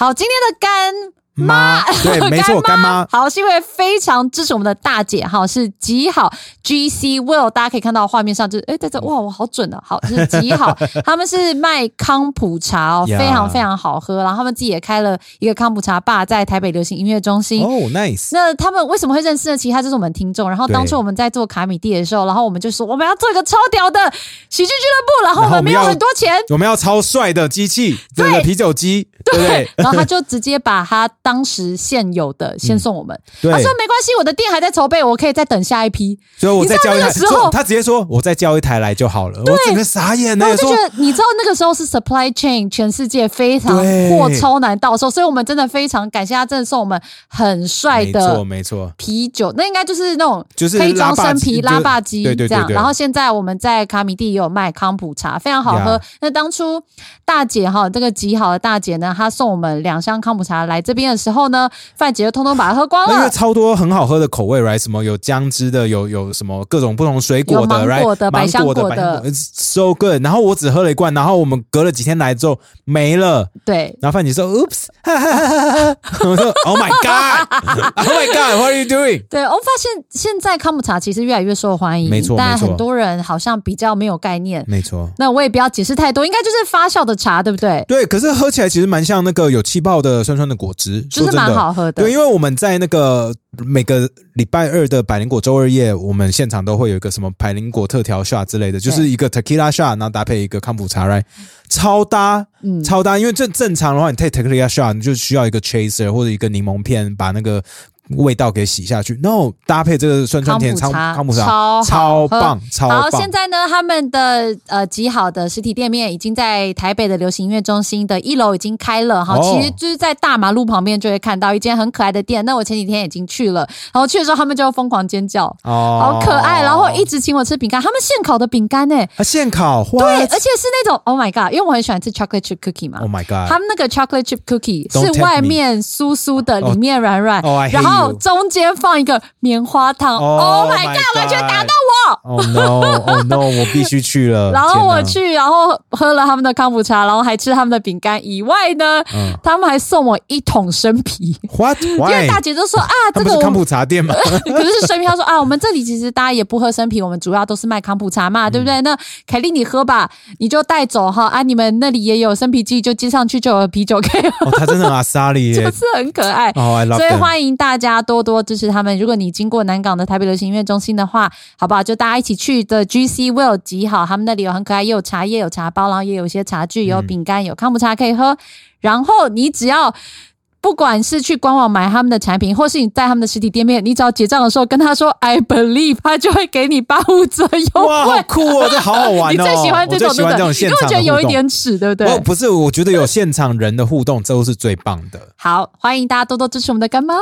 好，今天的干。妈，对，没错，干妈。好，是因为非常支持我们的大姐哈，是极好。G C Will，大家可以看到画面上就是，哎，在这哇，我好准啊，好是极好，他们是卖康普茶哦，非常非常好喝，然后他们自己也开了一个康普茶吧，在台北流行音乐中心。哦，nice。那他们为什么会认识呢？其实他就是我们听众，然后当初我们在做卡米蒂的时候，然后我们就说我们要做一个超屌的喜剧俱乐部，然后我们没有很多钱，我们要超帅的机器，对，啤酒机，对，然后他就直接把他当时现有的先送我们，他说没关系，我的店还在筹备，我可以再等下一批。所以我再叫一台，时候他直接说，我再叫一台来就好了。我整个傻眼了，我就觉得你知道那个时候是 supply chain 全世界非常货超难到手，所以我们真的非常感谢他，真的送我们很帅的，没错没错，啤酒那应该就是那种就是可以装生啤拉霸机，对对这样。然后现在我们在卡米蒂也有卖康普茶，非常好喝。那当初大姐哈，这个极好的大姐呢，她送我们两箱康普茶来这边的时候呢，范姐就通通把它。喝光了，因为超多很好喝的口味，right？什么有姜汁的，有有什么各种不同水果的，right？芒的、百香果的，so good。然后我只喝了一罐，然后我们隔了几天来之后没了。对，然后范姐说，Oops，我说，Oh my God，Oh my God，What are you doing？对，我发现现在康普茶其实越来越受欢迎，没错，但很多人好像比较没有概念，没错。那我也不要解释太多，应该就是发酵的茶，对不对？对，可是喝起来其实蛮像那个有气泡的酸酸的果汁，就是蛮好喝的。对，因为我们在那个每个礼拜二的百灵果周二夜，我们现场都会有一个什么百灵果特调 shot 之类的，就是一个 tequila shot，然后搭配一个康普茶，right，超搭，嗯，超搭。因为正正常的话，你 take tequila shot，你就需要一个 chaser 或者一个柠檬片，把那个。味道给洗下去，no 搭配这个酸酸甜康康普茶超超棒，超棒。好，现在呢，他们的呃极好的实体店面已经在台北的流行音乐中心的一楼已经开了哈，其实就是在大马路旁边就会看到一间很可爱的店。那我前几天已经去了，然后去的时候他们就疯狂尖叫，哦，好可爱，然后一直请我吃饼干，他们现烤的饼干呢，啊，现烤，对，而且是那种 Oh my God，因为我很喜欢吃 chocolate chip cookie 嘛，Oh my God，他们那个 chocolate chip cookie 是外面酥酥的，里面软软，然后。中间放一个棉花糖，Oh my god！完全打到我，Oh no！Oh no！我必须去了。然后我去，然后喝了他们的康普茶，然后还吃他们的饼干。以外呢，他们还送我一桶生啤。What？因为大姐就说啊，这个康普茶店嘛，可是生啤。她说啊，我们这里其实大家也不喝生啤，我们主要都是卖康普茶嘛，对不对？那凯莉你喝吧，你就带走哈啊！你们那里也有生啤机，就接上去就有啤酒可以喝。他真的阿莎莉，就是很可爱。所以欢迎大家多多支持他们。如果你经过南港的台北流行音乐中心的话，好不好？就大家一起去的 G C Will 极好，他们那里有很可爱，也有茶叶，有茶包，然后也有一些茶具，有饼干，有康普茶可以喝。然后你只要不管是去官网买他们的产品，或是你在他们的实体店面，你只要结账的时候跟他说 I believe，他就会给你八五折优惠。哇，好酷哦！这好好玩哦！你最喜欢这种，喜欢这种现场觉得有一点耻，对不对？不是，我觉得有现场人的互动，这都是最棒的。好，欢迎大家多多支持我们的干猫。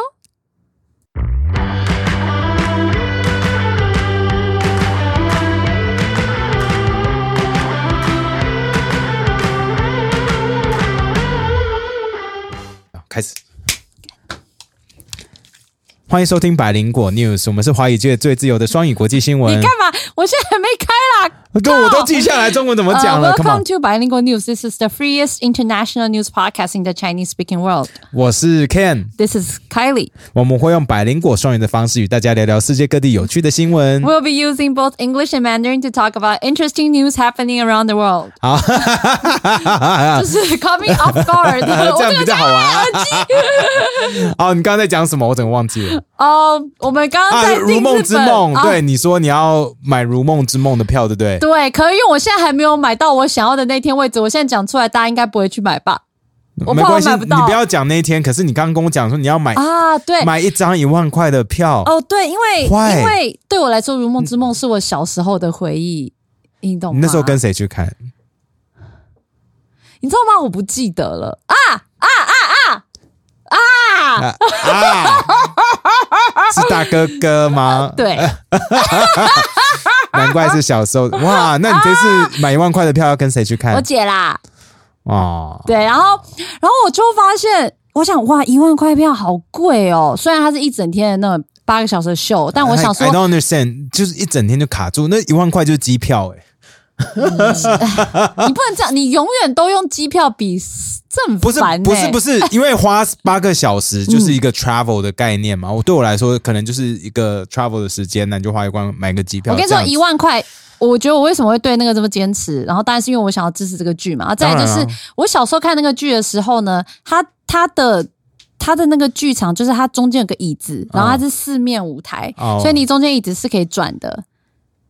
开始，欢迎收听百灵果 News，我们是华语界最自由的双语国际新闻。你干嘛？我现在还没开啦。都我都记下来，中文怎么讲了？Welcome to Bilingual News. This is the freest international news podcast in the Chinese-speaking world. 我是 Ken. This is Kylie. 我们会用百灵果双语的方式与大家聊聊世界各地有趣的新闻。We'll be using both English and Mandarin to talk about interesting news happening around the world. 好，就是 coming off guard，这样比较好玩。哦，你刚刚在讲什么？我怎么忘记了？ 哦，我们刚刚在《如梦之梦》。对，你说你要买《如梦之梦》的票，对不对？对，可是因为我现在还没有买到我想要的那天位置，我现在讲出来，大家应该不会去买吧？我没关系，你不要讲那一天。可是你刚刚跟我讲说你要买啊，对，买一张一万块的票。哦，对，因为因为对我来说，《如梦之梦》是我小时候的回忆，你懂吗？你那时候跟谁去看？你知道吗？我不记得了啊啊啊啊啊啊！是大哥哥吗？对。难怪是小时候哇！那你这次买一万块的票要跟谁去看？我姐啦。哦，对，然后，然后我就发现，我想哇，一万块票好贵哦。虽然它是一整天的那种八个小时的秀，但我想说，I don't understand，就是一整天就卡住，那一万块就是机票哎。你不能这样，你永远都用机票比，这很不是不是不是，因为花八个小时就是一个 travel 的概念嘛。我对我来说，可能就是一个 travel 的时间，那你就花一万买个机票。我跟你说，一万块，我觉得我为什么会对那个这么坚持？然后当然是因为我想要支持这个剧嘛。再就是我小时候看那个剧的时候呢，它它的。它的那个剧场就是它中间有个椅子，然后它是四面舞台，所以你中间椅子是可以转的。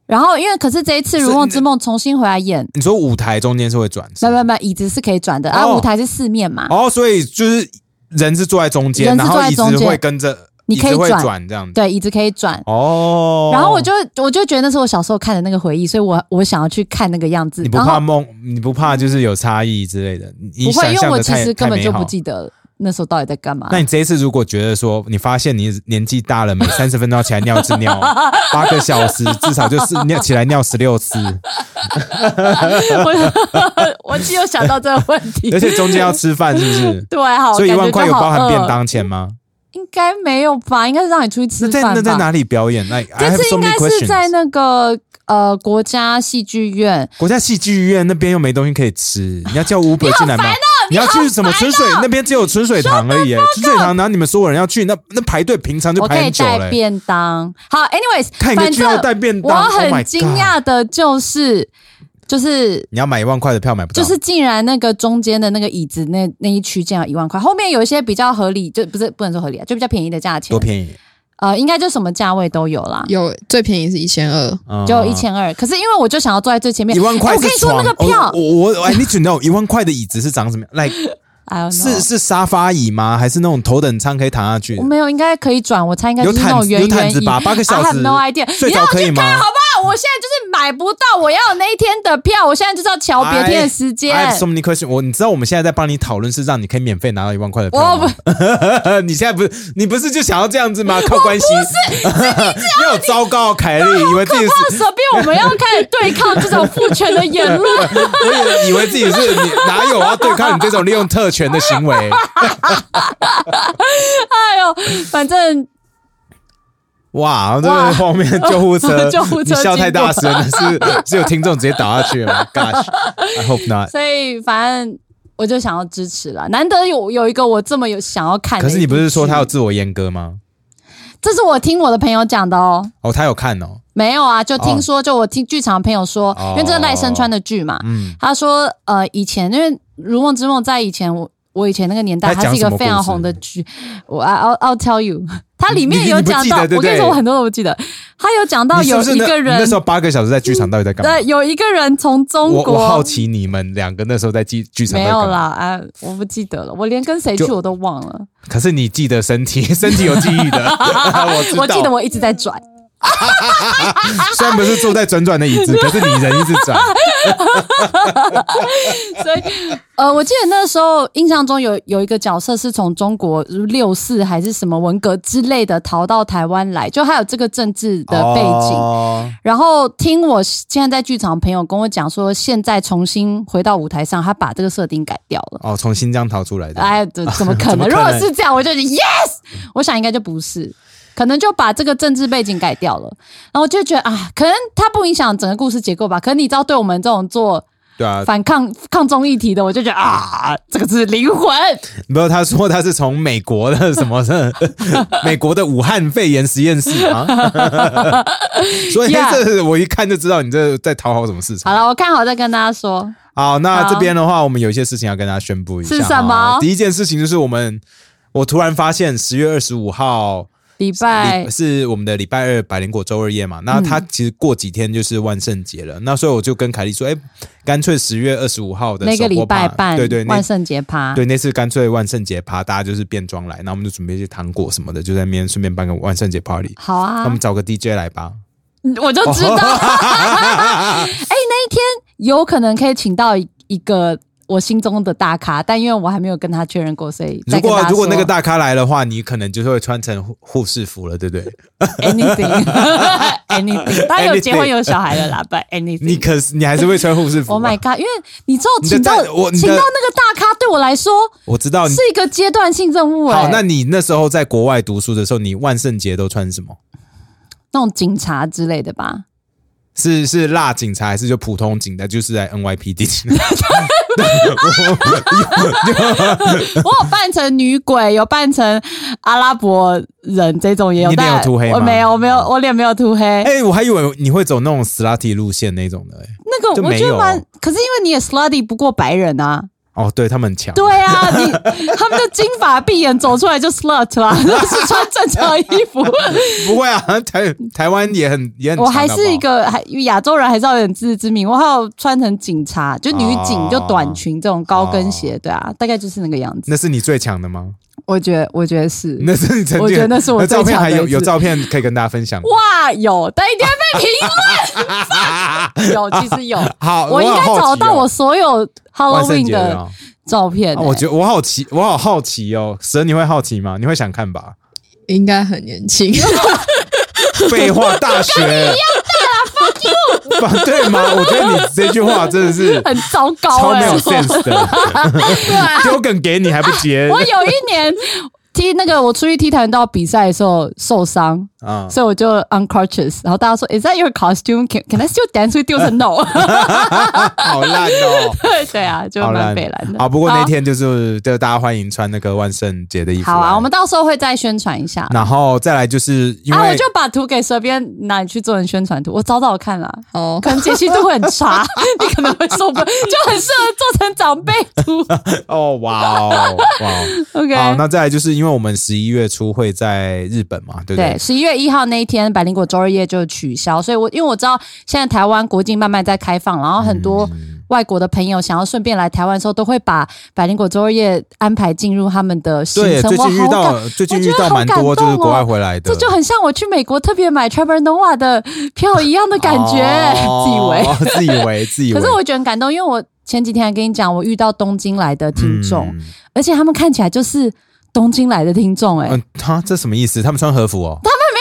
然后因为可是这一次《如梦之梦》重新回来演，你说舞台中间是会转？没没没，椅子是可以转的，然后舞台是四面嘛。哦，所以就是人是坐在中间，然后椅子会跟着，你可以转这样子。对，椅子可以转。哦。然后我就我就觉得那是我小时候看的那个回忆，所以我我想要去看那个样子。你不怕梦？你不怕就是有差异之类的？你不会，因为我其实根本就不记得。那时候到底在干嘛？那你这一次如果觉得说，你发现你年纪大了，每三十分钟要起来尿一次尿，八个小时至少就是尿起来尿十六次。我我只有想到这个问题，而且中间要吃饭，是不是？对，好，所以一万块有包含便当钱吗？应该没有吧？应该是让你出去吃饭。那在那在哪里表演？那这次应该是在那个呃国家戏剧院。国家戏剧院那边又没东西可以吃，你要叫五百进来吗？你要去什么春水那边只有春水堂而已，春水堂，然后你们所有人要去，那那排队平常就排很久了。带便当，好，anyways，看一个剧要带便当。我很惊讶的就是，就是你要买一万块的票买不到，就是竟然那个中间的那个椅子那那一区竟然一万块，后面有一些比较合理，就不是不能说合理啊，就比较便宜的价钱，多便宜。呃，应该就什么价位都有啦，有最便宜是一千二，就一千二。可是因为我就想要坐在最前面，一万块。我跟你说那个票，我我哎，你知道一万块的椅子是长什么样？like 是是沙发椅吗？还是那种头等舱可以躺下去？我没有，应该可以转。我猜应该是那种圆圆椅吧。八个小时，no idea。睡着可以吗？好不好？我现在就是买不到我要那一天的票，我现在就是要瞧别天的时间。I have so many questions。我你知道我们现在在帮你讨论是让你可以免费拿到一万块的票吗？你现在不是你不是就想要这样子吗？靠关系？不是，你有糟糕，凯莉以为自己是蛇兵，我们要开始对抗这种父权的言论。以为自己是你哪有要对抗你这种利用特权的行为？哎呦，反正哇，这个后面救护车，救护车笑太大声了，是是有听众直接倒下去了。Gosh，I hope not。所以反正我就想要支持了，难得有有一个我这么有想要看。可是你不是说他有自我阉割吗？这是我听我的朋友讲的哦。哦，他有看哦。没有啊，就听说，就我听剧场朋友说，因为这是赖声川的剧嘛，嗯，他说呃，以前因为《如梦之梦》在以前我。我以前那个年代，它是一个非常红的剧。我 I'll I'll tell you，它里面有讲到，我跟你说，我很多都不记得。他有讲到有一个人，那时候八个小时在剧场到底在干嘛？对，有一个人从中国。我好奇你们两个那时候在剧剧场没有啦，啊，我不记得了，我连跟谁去我都忘了。可是你记得身体，身体有记忆的，我我记得我一直在转。虽然不是坐在转转的椅子，可是你人一直转。所以，呃，我记得那时候印象中有有一个角色是从中国六四还是什么文革之类的逃到台湾来，就还有这个政治的背景。然后听我现在在剧场的朋友跟我讲说，现在重新回到舞台上，他把这个设定改掉了。哦，从新疆逃出来的？哎，怎么可能？如果是这样，我就 yes，我想应该就不是。可能就把这个政治背景改掉了，然后就觉得啊，可能它不影响整个故事结构吧。可能你知道，对我们这种做对啊反抗抗中议题的，我就觉得啊，这个是灵魂。没有，他说他是从美国的什么的，美国的武汉肺炎实验室啊。所以这我一看就知道你这在讨好什么市场。好了，我看好再跟大家说。好，那这边的话，我们有一些事情要跟大家宣布一下。是什么？第一件事情就是我们，我突然发现十月二十五号。礼拜是我们的礼拜二百灵果周二夜嘛？那他其实过几天就是万圣节了。那所以我就跟凯莉说：“哎，干脆十月二十五号的那个礼拜半，对对，万圣节趴，对那次干脆万圣节趴，大家就是变装来，那我们就准备一些糖果什么的，就在那边顺便办个万圣节 party。好啊，那我们找个 DJ 来吧。我就知道，哎，那一天有可能可以请到一个。我心中的大咖，但因为我还没有跟他确认过，所以如果如果那个大咖来的话，你可能就是会穿成护士服了，对不对？Anything，anything，他 有结婚有小孩了啦，But anything，你可是你还是会穿护士服。Oh my god！因为你知道，请到我请到那个大咖，对我来说，我知道是一个阶段性任务。好，那你那时候在国外读书的时候，你万圣节都穿什么？那种警察之类的吧。是是辣警察还是就普通警察？就是在 NYPD。我有扮成女鬼，有扮成阿拉伯人，这种也有。你脸有涂黑吗？我没有，我没有，我脸没有涂黑。哎，我还以为你会走那种 slutty 路线那种的。那个我觉得蛮，可是因为你也 slutty 不过白人啊。哦，对他们很强。对啊，你他们就金发碧眼走出来就 slut 啦，是穿正常衣服。不会啊，台台湾也很也很。我还是一个还亚洲人，还是要有点自知之明。我还有穿成警察，就女警，就短裙这种高跟鞋，对啊，大概就是那个样子。那是你最强的吗？我觉得，我觉得是。那是你曾经，我觉得那是我照片还有有照片可以跟大家分享。哇，有，但一定要被评论。有，其实有。好，我应该找到我所有。Halloween 的照片，我觉得我好奇，我好好奇哦。蛇，你会好奇吗？你会想看吧？应该很年轻。废话，大学 对吗？我觉得你这句话真的是 很糟糕，超没有 sense 的。丢梗给你还不接？我有一年。踢那个，我出去踢跆拳道比赛的时候受伤，啊，所以我就 unconscious。然后大家说，Is that your costume? Can can I still dance with you? No，好烂哦。对对啊，就蛮北蓝的。好，不过那天就是就大家欢迎穿那个万圣节的衣服。好啊，我们到时候会再宣传一下。然后再来就是因为，我就把图给蛇边拿去做成宣传图。我找找看了，哦，可能解析度会很差，你可能会受不了，就很适合做成长辈图。哦，哇哦，哇，OK。好，那再来就是因为。我们十一月初会在日本嘛，对不对？十一月一号那一天，百灵果周二夜就取消，所以我因为我知道现在台湾国境慢慢在开放，然后很多外国的朋友想要顺便来台湾的时候，都会把百灵果周二夜安排进入他们的行程。最近遇到最近遇到蛮多就是国外回来的，这就很像我去美国特别买 Trevor Nova 的票一样的感觉，自以为自以为自以为。可是我觉得很感动，因为我前几天还跟你讲，我遇到东京来的听众，而且他们看起来就是。东京来的听众，哎，他这什么意思？他们穿和服哦？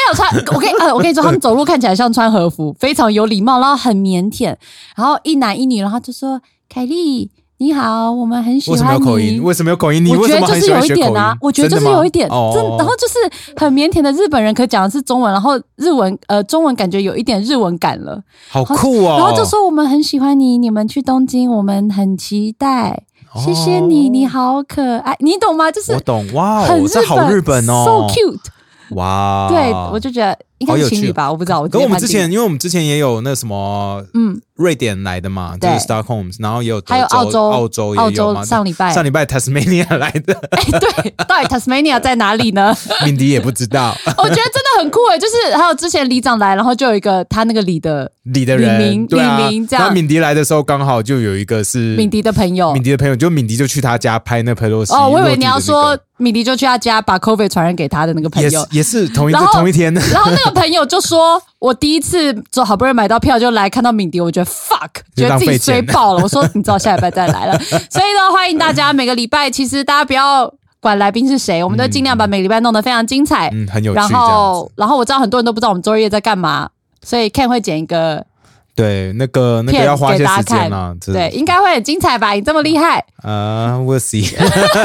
有穿。我跟呃，我跟你说，他们走路看起来像穿和服，非常有礼貌，然后很腼腆，然后一男一女，然后就说：“凯莉，你好，我们很喜欢你。”为什么有口音？为什么有口音？你我觉得就是有一点啊，我觉得就是有一点，真。然后就是很腼腆的日本人，可讲的是中文，然后日文呃中文感觉有一点日文感了，好酷哦。然后就说：“我们很喜欢你，你们去东京，我们很期待。”谢谢你，你好可爱，你懂吗？就是我懂哇，好日本哦，so cute，哇，对我就觉得应该是情侣吧，我不知道。我跟我们之前，因为我们之前也有那什么，嗯。瑞典来的嘛，就是 Stockholm，然后也有还有澳洲，澳洲澳洲上礼拜上礼拜 Tasmania 来的，哎，对，到底 Tasmania 在哪里呢？敏迪也不知道。我觉得真的很酷哎，就是还有之前里长来，然后就有一个他那个里的里的人，李明，李明这样。那敏迪来的时候刚好就有一个是敏迪的朋友，敏迪的朋友就敏迪就去他家拍那佩洛西。哦，我以为你要说敏迪就去他家把 COVID 传染给他的那个朋友，也是同一同一天。然后那个朋友就说。我第一次就好不容易买到票，就来看到敏迪，我觉得 fuck，觉得自己衰爆了。我说你知道下礼拜再来了，所以呢，欢迎大家每个礼拜，其实大家不要管来宾是谁，我们都尽量把每个礼拜弄得非常精彩，嗯，很有趣。然后，然后我知道很多人都不知道我们周日夜在干嘛，所以 Ken 会剪一个，对，那个那个要花些时间啊，对，应该会很精彩吧？你这么厉害，啊，We'll see，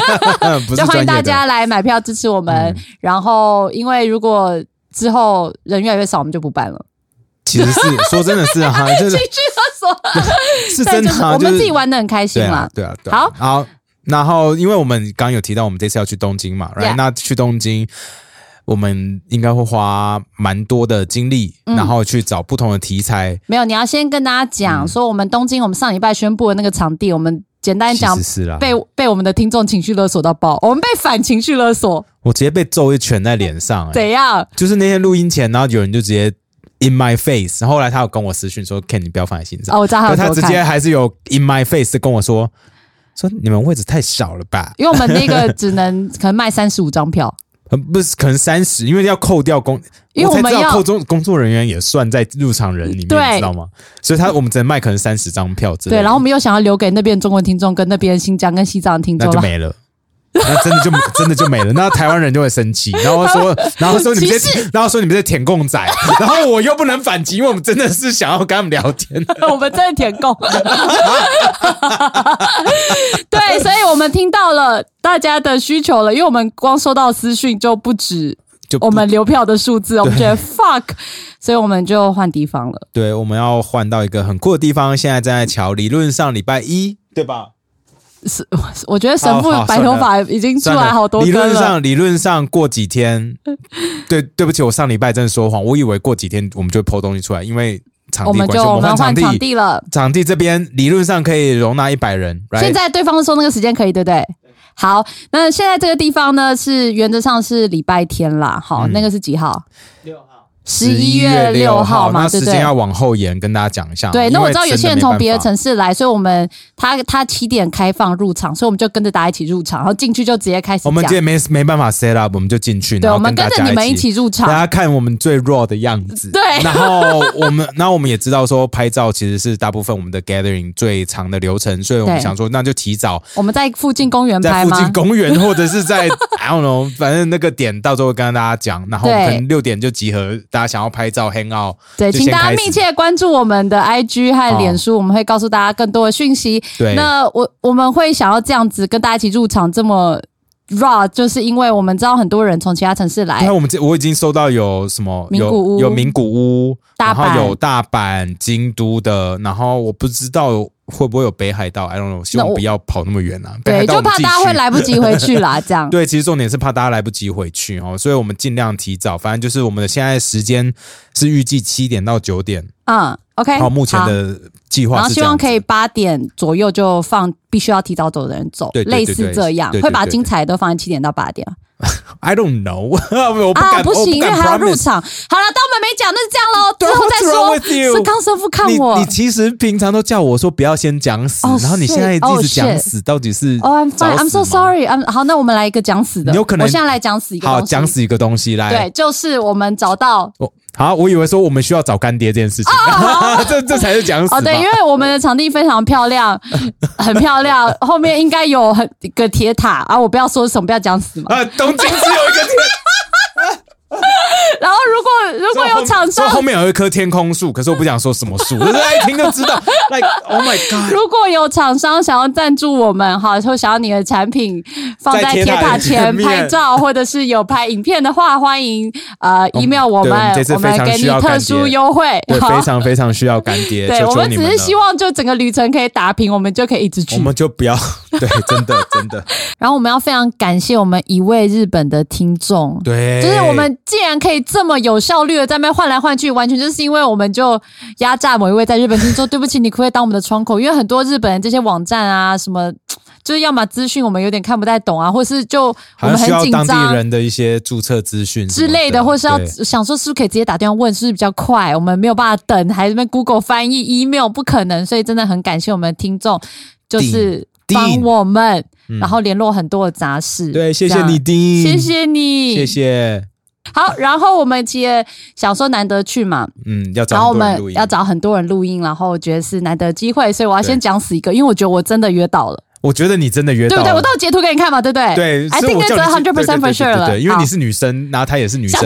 就欢迎大家来买票支持我们。然后，因为如果之后人越来越少，我们就不办了。其实是说真的是 哈，情绪勒索是真的，我们自己玩的很开心嘛。对啊，对啊。好，好。然后，因为我们刚有提到，我们这次要去东京嘛，那去东京，我们应该会花蛮多的精力，然后去找不同的题材。没有，你要先跟大家讲说，我们东京，我们上礼拜宣布的那个场地，我们简单讲，被被我们的听众情绪勒索到爆，我们被反情绪勒索。我直接被揍一拳在脸上，怎样？就是那天录音前，然后有人就直接 in my face，后来他有跟我私讯说，Ken，你不要放在心上。哦，我知道他直接还是有 in my face 跟我说，说你们位置太小了吧？因为我们那个 只能可能卖三十五张票，不是可能三十，因为要扣掉工，因为我们要扣工工作人员也算在入场人里面，知道吗？所以他我们只能卖可能三十张票，对。然后我们又想要留给那边中文听众跟那边新疆跟西藏的听众，那就没了。那真的就 真的就没了，那台湾人就会生气，然后说，然后说你们这，然后说你们这舔共仔，然后我又不能反击，因为我们真的是想要跟他们聊天，我们真的舔共，对，所以我们听到了大家的需求了，因为我们光收到私讯就不止。就我们留票的数字，我们觉得 fuck，所以我们就换地方了。对，我们要换到一个很酷的地方，现在正在瞧，理论上礼拜一对吧？是，我觉得神父白头发已经出来好多理论上，理论上过几天，对，对不起，我上礼拜真的说谎，我以为过几天我们就抛东西出来，因为场地关系，我们换场地了。场地这边理论上可以容纳一百人，现在对方说那个时间可以，对不对？好，那现在这个地方呢，是原则上是礼拜天啦。好，那个是几号？六号。十一月六号嘛，对不对？时间要往后延，跟大家讲一下。对，那我知道有些人从别的城市来，所以我们他他七点开放入场，所以我们就跟着大家一起入场，然后进去就直接开始。我们今天没没办法 set up，我们就进去。对，我们跟着你们一起入场，大家看我们最 raw 的样子。对，然后我们，然后我们也知道说拍照其实是大部分我们的 gathering 最长的流程，所以我们想说那就提早。我们在附近公园拍附近公园或者是在 I don't know，反正那个点到时候会跟大家讲，然后可能六点就集合，大家想要拍照。hang out，，对，请大家密切关注我们的 IG 和脸书，我们会告诉大家更多的讯息。对，那我我们会想要这样子跟大家一起入场，这么 raw，就是因为我们知道很多人从其他城市来。那我们这我已经收到有什么有有名古屋，然后有大阪、京都的，然后我不知道。会不会有北海道？I don't know，希望不要跑那么远啊。对，就怕大家会来不及回去啦。这样对，其实重点是怕大家来不及回去哦，所以我们尽量提早。反正就是我们的现在时间是预计七点到九点。嗯，OK。好，目前的计划，然后希望可以八点左右就放必须要提早走的人走，类似这样，会把精彩都放在七点到八点。I don't know，我不敢，不行，因为还要入场。好了，当我们没讲，那是这样喽。之后再说。是康师傅看我。你其实平常都叫我说不要先讲死，然后你现在一直讲死，到底是？Oh I'm fine, I'm so sorry. I'm 好，那我们来一个讲死的。有可能，我现在来讲死一个。好，讲死一个东西来。对，就是我们找到。好，我以为说我们需要找干爹这件事情，这这才是讲死。哦，对，因为我们的场地非常漂亮，很漂亮，后面应该有很个铁塔啊，我不要说什么，不要讲死嘛。啊，东京只有一个铁。然后，如果如果有厂商，后面有一棵天空树，可是我不想说什么树，大家一听就知道。Like Oh my God！如果有厂商想要赞助我们，哈，或想要你的产品放在铁塔前拍照，或者是有拍影片的话，欢迎呃 email 我们，我们给你特殊优惠。对，非常非常需要干爹。对我们只是希望就整个旅程可以打平，我们就可以一直去。我们就不要对，真的真的。然后我们要非常感谢我们一位日本的听众，对，就是我们。既然可以这么有效率的在那边换来换去，完全就是因为我们就压榨某一位在日本听说，对不起，你可不可以当我们的窗口？因为很多日本人这些网站啊，什么就是要么资讯我们有点看不太懂啊，或是就我们很紧张，当地人的一些注册资讯之类的，或是要想说是不是可以直接打电话问，是不是比较快？我们没有办法等，还是那 Google 翻译 email 不可能，所以真的很感谢我们的听众，就是帮我们，然后联络很多的杂事。对，谢谢你，丁，谢谢你，谢谢。好，然后我们其实想说难得去嘛，嗯，要找，然后我们要找很多人录音，然后觉得是难得机会，所以我要先讲死一个，因为我觉得我真的约到了。我觉得你真的约到，对不对？我到截图给你看嘛，对不对？对，I think it's hundred percent for sure 了，因为你是女生，然后她也是女生。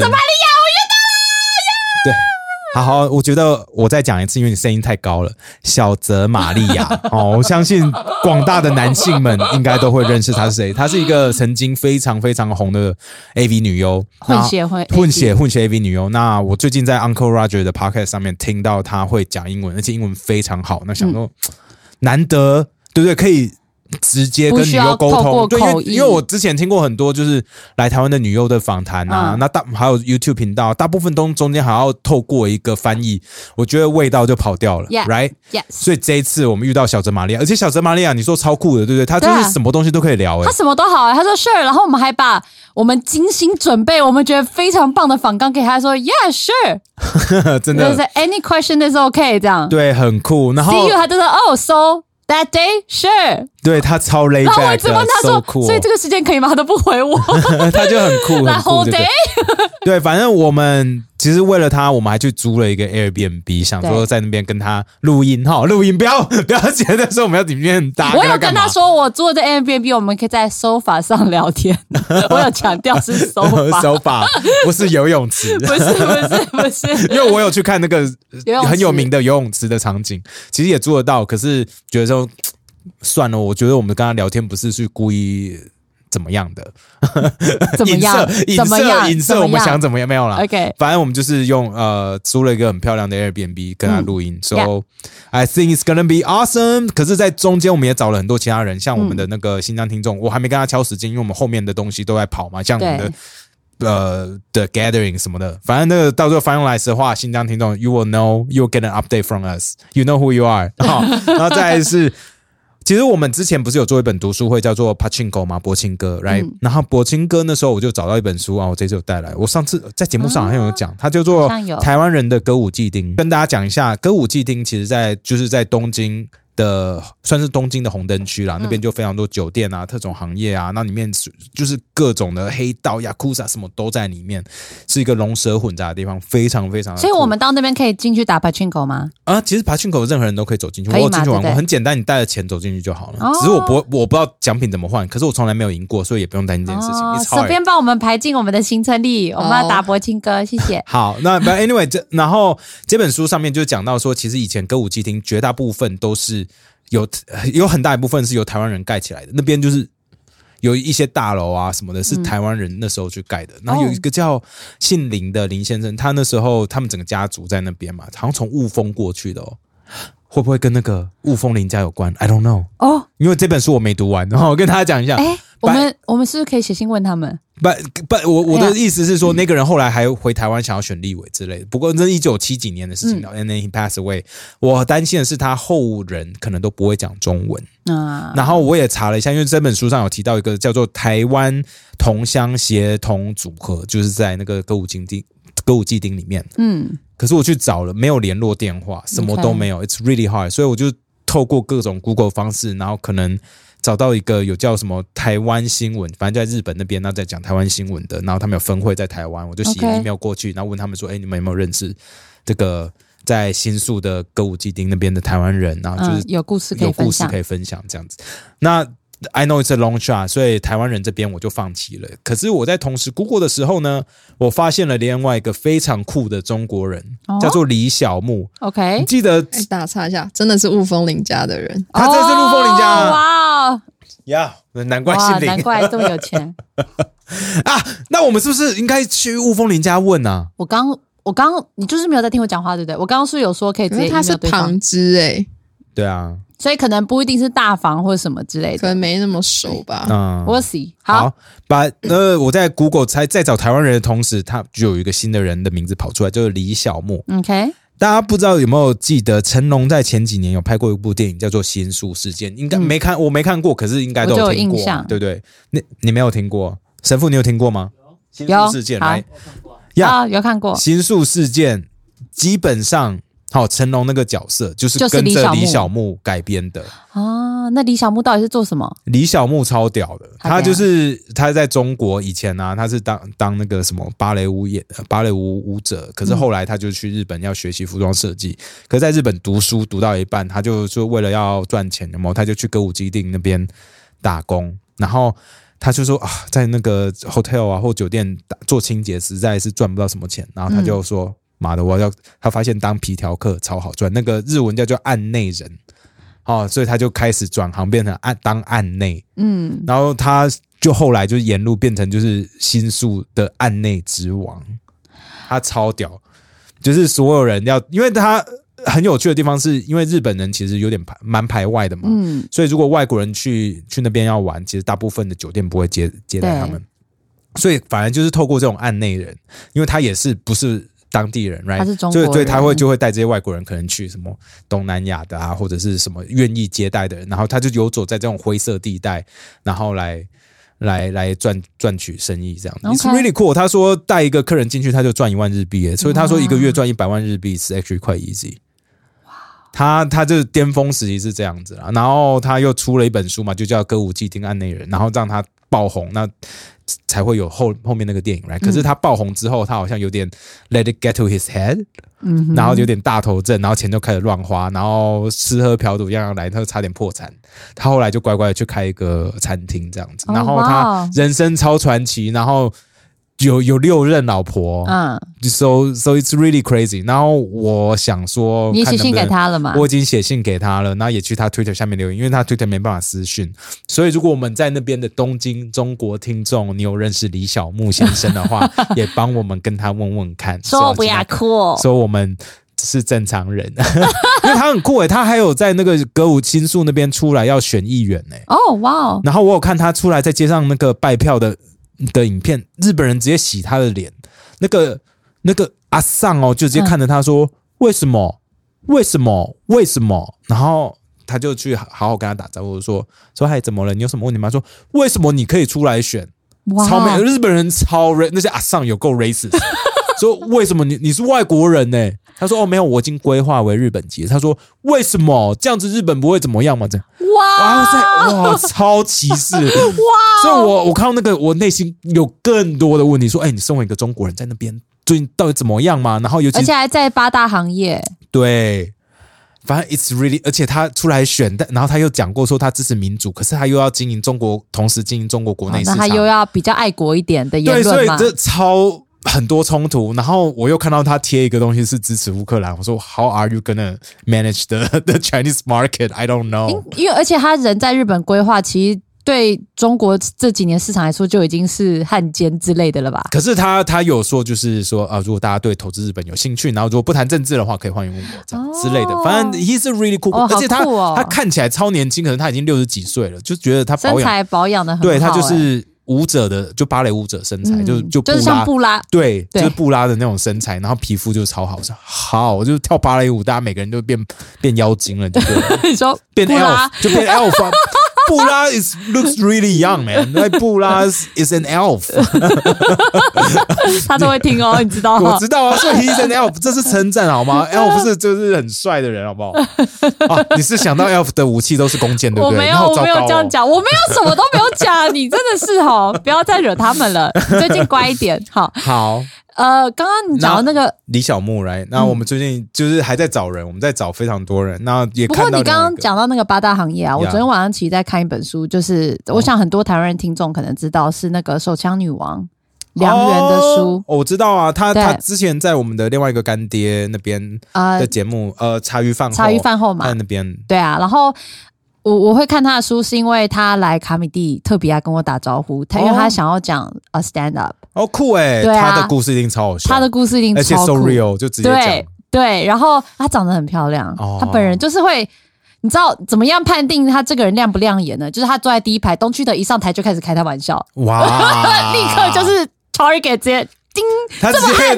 好好，我觉得我再讲一次，因为你声音太高了。小泽玛利亚 哦，我相信广大的男性们应该都会认识她是谁。她是一个曾经非常非常红的 AV 女优，混血混混血混血 AV 女优。那我最近在 Uncle Roger 的 Podcast 上面听到她会讲英文，而且英文非常好。那想说难得，对不对？可以。直接跟女优沟通，对，因为因为我之前听过很多就是来台湾的女优的访谈啊，那大还有 YouTube 频道，大部分都中间还要透过一个翻译，我觉得味道就跑掉了，Right？Yes。所以这一次我们遇到小泽玛利亚，而且小泽玛利亚你说超酷的，对不对？他就是什么东西都可以聊，哎，他什么都好，哎，他说 Sure，然后我们还把我们精心准备，我们觉得非常棒的访纲给他说，Yeah，Sure，真的就是，Any question is OK，这样，对，很酷。然后 See you，他就说，Oh so。That day, sure。对他超然后我一直问他说：“所以这个时间可以吗？”他都不回我，他就很酷，很酷。对，反正我们其实为了他，我们还去租了一个 Airbnb，想说在那边跟他录音哈，录音不要 不要觉得说我们要里面搭。我有跟他说，我租的 Airbnb，我们可以在 sofa 上聊天。我有强调是 sofa，sofa 不是游泳池，不是不是不是，因为我有去看那个很有名的游泳池的场景，其实也租得到，可是觉得说。算了，我觉得我们跟他聊天不是去故意怎么样的？怎么样？影射影射我们想怎么样？没有啦。OK，反正我们就是用呃租了一个很漂亮的 Airbnb 跟他录音。So I think it's gonna be awesome。可是，在中间我们也找了很多其他人，像我们的那个新疆听众，我还没跟他敲时间，因为我们后面的东西都在跑嘛，像我们的。呃的 gathering 什么的，反正那个到时候 finalize 的话，新疆听众 you will know you will get an update from us，you know who you are。然后 再是，其实我们之前不是有做一本读书会，叫做 Pachinko 吗？博青哥，right？然后博青哥那时候我就找到一本书啊，我这次有带来。我上次在节目上好像有讲，它叫做《台湾人的歌舞伎町》，跟大家讲一下，歌舞伎町其实在就是在东京。的算是东京的红灯区啦，那边就非常多酒店啊、特种行业啊，那里面就是各种的黑道、雅库萨什么都在里面，是一个龙蛇混杂的地方，非常非常。所以我们到那边可以进去打 pachinko 吗？啊，其实 pachinko 任何人都可以走进去，我进去玩过，很简单，你带着钱走进去就好了。只是我不我不知道奖品怎么换，可是我从来没有赢过，所以也不用担心这件事情。首先帮我们排进我们的行程里，我们要打博清哥，谢谢。好，那 anyway 这然后这本书上面就讲到说，其实以前歌舞伎町绝大部分都是。有 有很大一部分是由台湾人盖起来的，那边就是有一些大楼啊什么的，是台湾人那时候去盖的。然后有一个叫姓林的林先生，他那时候他们整个家族在那边嘛，好像从雾峰过去的哦，会不会跟那个雾峰林家有关？I don't know 哦，因为这本书我没读完，然后我跟大家讲一下。我们我们是不是可以写信问他们？不不，我我的意思是说，那个人后来还回台湾想要选立委之类的。不过这一九七几年的事情了，and then he passed away。我担心的是他后人可能都不会讲中文啊。然后我也查了一下，因为这本书上有提到一个叫做台湾同乡协同组合，就是在那个歌舞伎町歌舞伎町里面。嗯，可是我去找了，没有联络电话，什么都没有。It's really hard。所以我就透过各种 Google 方式，然后可能。找到一个有叫什么台湾新闻，反正在日本那边，那在讲台湾新闻的，然后他们有分会在台湾，我就写 email 过去，然后问他们说：“哎，你们有没有认识这个在新宿的歌舞伎町那边的台湾人？然后就是有故事有故事可以分享这样子。”那 I know it's a long shot，所以台湾人这边我就放弃了。可是我在同时 Google 的时候呢，我发现了另外一个非常酷的中国人，叫做李小木。OK，记得打岔一下，真的是雾峰林家的人，他真是雾峰林家。哇，呀，难怪姓林，难怪这么有钱 啊！那我们是不是应该去雾峰林家问呢？我刚，我刚，你就是没有在听我讲话，对不对？我刚刚是有说可以直接，他是旁支哎，对啊。所以可能不一定是大房或者什么之类的，可能没那么熟吧。嗯，我 see 好，把呃我在 Google 在在找台湾人的同时，他就有一个新的人的名字跑出来，就是李小牧。OK，大家不知道有没有记得成龙在前几年有拍过一部电影叫做《新宿事件》，应该没看，我没看过，可是应该都有听过，对不对？你你没有听过？神父，你有听过吗？新宿事件来，呀，有看过《新宿事件》，基本上。好，成龙那个角色就是跟着李小牧改编的啊。那李小牧到底是做什么？李小牧超屌的，他就是他在中国以前呢，他是当当那个什么芭蕾舞演芭蕾舞舞者，可是后来他就去日本要学习服装设计。可在日本读书读到一半，他就说为了要赚钱，然后他就去歌舞伎町那边打工。然后他就说啊，在那个 hotel 啊或酒店做清洁，实在是赚不到什么钱。然后他就说。妈的！我要他发现当皮条客超好赚，那个日文叫做案内人，哦，所以他就开始转行变成案当案内，嗯，然后他就后来就沿路变成就是新宿的案内之王，他超屌，就是所有人要，因为他很有趣的地方是因为日本人其实有点排蛮排外的嘛，嗯，所以如果外国人去去那边要玩，其实大部分的酒店不会接接待他们，所以反而就是透过这种案内人，因为他也是不是。当地人，right？所以，所以他会就会带这些外国人，可能去什么东南亚的啊，或者是什么愿意接待的人，然后他就游走在这种灰色地带，然后来来来赚赚取生意这样子。It's really cool。他说带一个客人进去，他就赚一万日币，所以他说一个月赚一百万日币是 actually quite easy。他他就是巅峰时期是这样子了，然后他又出了一本书嘛，就叫《歌舞伎町案内人》，然后让他爆红。那才会有后后面那个电影来，可是他爆红之后，他好像有点 let it get to his head，嗯，然后有点大头症，然后钱就开始乱花，然后吃喝嫖赌样样来，他就差点破产。他后来就乖乖的去开一个餐厅这样子，然后他人生超传奇，然后有有六任老婆，嗯，so so it's really crazy。然后我想说，你写信给他了吗？我已经写信给他了，然后也去他 Twitter 下面留言，因为他 Twitter 没办法私讯，所以如果我们在那边的东京中国听众，你有认识李小木先生的话，也帮我们跟他问问看，说不要哭，说我们是正常人，因为他很酷诶，他还有在那个歌舞新宿那边出来要选议员诶。哦哇，然后我有看他出来在街上那个拜票的。的影片，日本人直接洗他的脸，那个那个阿尚哦，就直接看着他说：“为什么？为什么？为什么？”然后他就去好好跟他打招呼，说：“说嗨，怎么了？你有什么问题吗？”说：“为什么你可以出来选？”超美，日本人超 r 那些阿尚有够 racist。说为什么你你是外国人呢？他说：“哦，没有，我已经规划为日本籍。”他说：“为什么这样子日本不会怎么样吗？”这样。哇哇，超歧视哇！所以，我我看到那个，我内心有更多的问题，说：哎，你身为一个中国人，在那边最近到底怎么样嘛？然后，尤其而且还在八大行业，对，反正 it's really，而且他出来选，但然后他又讲过说他支持民主，可是他又要经营中国，同时经营中国国内市场，那他又要比较爱国一点的言论嘛？所以这超。很多冲突，然后我又看到他贴一个东西是支持乌克兰，我说 How are you gonna manage the the Chinese market? I don't know。因为而且他人在日本规划，其实对中国这几年市场来说就已经是汉奸之类的了吧？可是他他有说，就是说啊，如果大家对投资日本有兴趣，然后如果不谈政治的话，可以欢迎问我这样之类的。反正 he's really cool，而且他他看起来超年轻，可能他已经六十几岁了，就觉得他身材保养的很好，对他就是。舞者的就芭蕾舞者身材，就就就是像布拉，对，就是布拉的那种身材，然后皮肤就超好，说好，就是跳芭蕾舞，大家每个人都变变妖精了，对不对？你说变 elf 就变 elf。布拉 is looks really young man，那布拉 is an elf，他都会听哦，你知道吗？我知道啊，所以 he's an elf，这是称赞好吗？elf 是就是很帅的人，好不好？啊，你是想到 elf 的武器都是弓箭，对不对？我没有，我没有这样讲，我没有什么都没有讲，你真的是哦，不要再惹他们了，最近乖一点，好，好。呃，刚刚你讲的那个李小木来，那我们最近就是还在找人，我们在找非常多人。那也不过你刚刚讲到那个八大行业啊，我昨天晚上其实在看一本书，就是我想很多台湾人听众可能知道是那个手枪女王梁元的书。我知道啊，他他之前在我们的另外一个干爹那边的节目，呃，茶余饭茶余饭后嘛，在那边对啊，然后。我我会看他的书，是因为他来卡米蒂特别爱跟我打招呼，他因为他想要讲 a stand up，哦酷哎，他的故事一定超好笑，他的故事一定超 real，就直接讲对，然后他长得很漂亮，他本人就是会，你知道怎么样判定他这个人亮不亮眼呢？就是他坐在第一排，东区的一上台就开始开他玩笑，哇，立刻就是 target 直接叮，他直接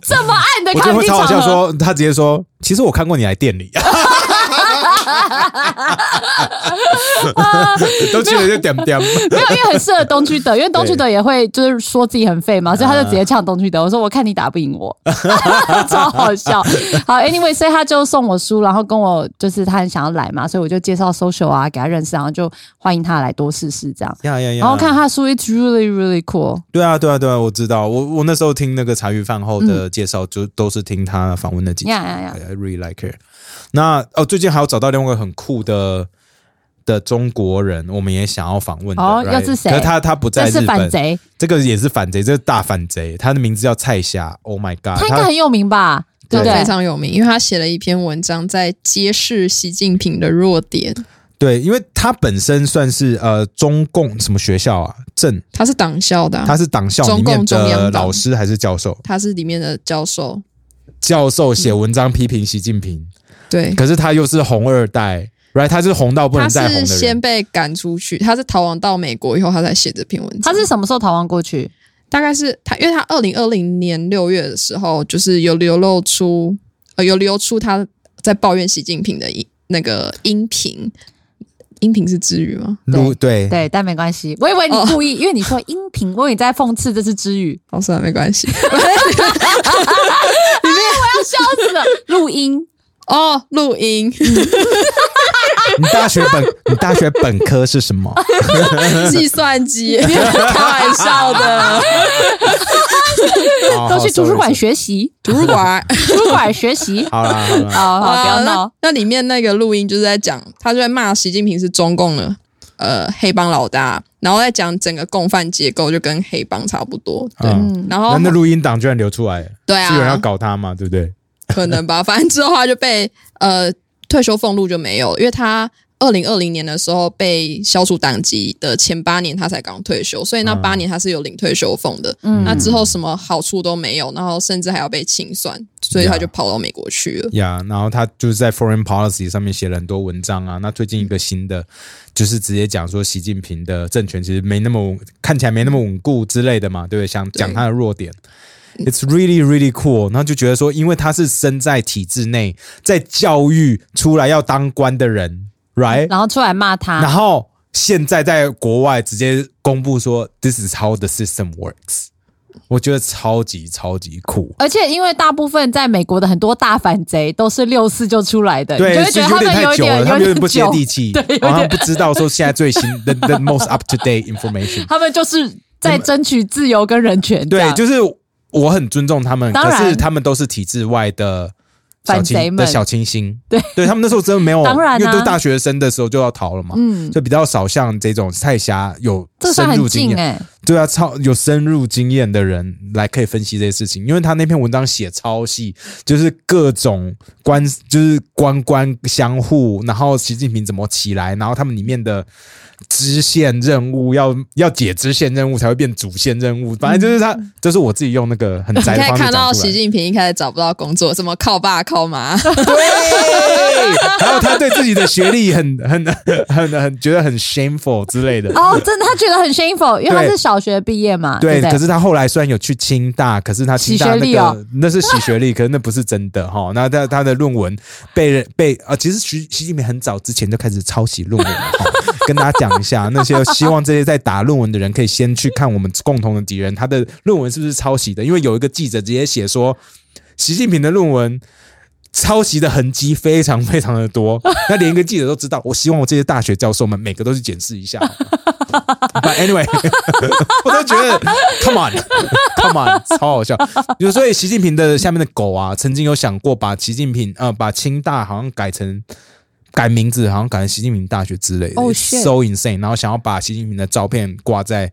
这么暗的，我就会超好笑说，他直接说，其实我看过你来店里。都去了就点点，没有，因为很适合东区德，因为东区德也会就是说自己很废嘛，所以他就直接呛东区德。我说我看你打不赢我，超好笑。好，Anyway，所以他就送我书，然后跟我就是他很想要来嘛，所以我就介绍 social 啊给他认识，然后就欢迎他来多试试这样。呀呀呀！然后看他的书，It's really really cool。对啊，对啊，对啊，我知道。我我那时候听那个茶余饭后的介绍，就都是听他访问的几集。呀呀呀！I really like her。那哦，最近还有找到另外一个很酷的的中国人，我们也想要访问。哦，又是谁？可他他不在日本，这个也是反贼，这是大反贼。他的名字叫蔡霞。Oh my god，他应该很有名吧？对，非常有名，因为他写了一篇文章，在揭示习近平的弱点。对，因为他本身算是呃中共什么学校啊？政他是党校的，他是党校里面的老师还是教授？他是里面的教授。教授写文章批评习近平。对，可是他又是红二代，right？他是红到不能再红的人。先被赶出去，他是逃亡到美国以后，他才写这篇文章。他是什么时候逃亡过去？大概是他，因为他二零二零年六月的时候，就是有流露出，呃，有流出他在抱怨习近平的音那个音频。音频是之语吗？对对，但没关系。我以为你故意，因为你说音频，我以为在讽刺这是之语。哦，算了，没关系。里面我要笑死了，录音。哦，录音。你大学本你大学本科是什么？计算机。开玩笑的。都去图书馆学习。图书馆，图书馆学习。好了好了，好好不要闹。那里面那个录音就是在讲，他就在骂习近平是中共的呃黑帮老大。然后在讲整个共犯结构，就跟黑帮差不多。对，然后那录音档居然流出来，对啊，是有人要搞他嘛？对不对？可能吧，反正之后他就被呃退休俸禄就没有，因为他。二零二零年的时候被消除党籍的前八年，他才刚退休，所以那八年他是有领退休俸的。嗯，那之后什么好处都没有，然后甚至还要被清算，所以他就跑到美国去了。呀，然后他就是在 Foreign Policy 上面写了很多文章啊。那最近一个新的，就是直接讲说习近平的政权其实没那么看起来没那么稳固之类的嘛，对不对？想讲他的弱点。It's really really cool，然后就觉得说，因为他是身在体制内，在教育出来要当官的人。Right，然后出来骂他，然后现在在国外直接公布说，This is how the system works。我觉得超级超级酷，而且因为大部分在美国的很多大反贼都是六四就出来的，对，就觉得他们太久了，他们有点不接地气，对，然后不知道说现在最新的 the most up to date information。他们就是在争取自由跟人权，对，就是我很尊重他们，可是他们都是体制外的。小清的小清新，对。对，他们那时候真的没有，当然，因为都大学生的时候就要逃了嘛，嗯，就比较少像这种太侠有深入经验，对啊，超有深入经验的人来可以分析这些事情，因为他那篇文章写超细，就是各种官，就是官官相护，然后习近平怎么起来，然后他们里面的。支线任务要要解支线任务才会变主线任务，反正就是他，就是我自己用那个很宅的方式看到习近平一开始找不到工作，什么靠爸靠妈，对，然后他对自己的学历很很很很觉得很 shameful 之类的。哦，真的，他觉得很 shameful，因为他是小学毕业嘛。对，可是他后来虽然有去清大，可是他清大那个那是洗学历，可是那不是真的哈。那他他的论文被被啊，其实习习近平很早之前就开始抄袭论文了哈。跟大家讲一下，那些希望这些在打论文的人可以先去看我们共同的敌人，他的论文是不是抄袭的？因为有一个记者直接写说，习近平的论文抄袭的痕迹非常非常的多，那连一个记者都知道。我希望我这些大学教授们每个都去检视一下。But anyway，我都觉得，Come on，Come on，超好笑。就所以习近平的下面的狗啊，曾经有想过把习近平呃，把清大好像改成。改名字好像改成习近平大学之类的，so insane。然后想要把习近平的照片挂在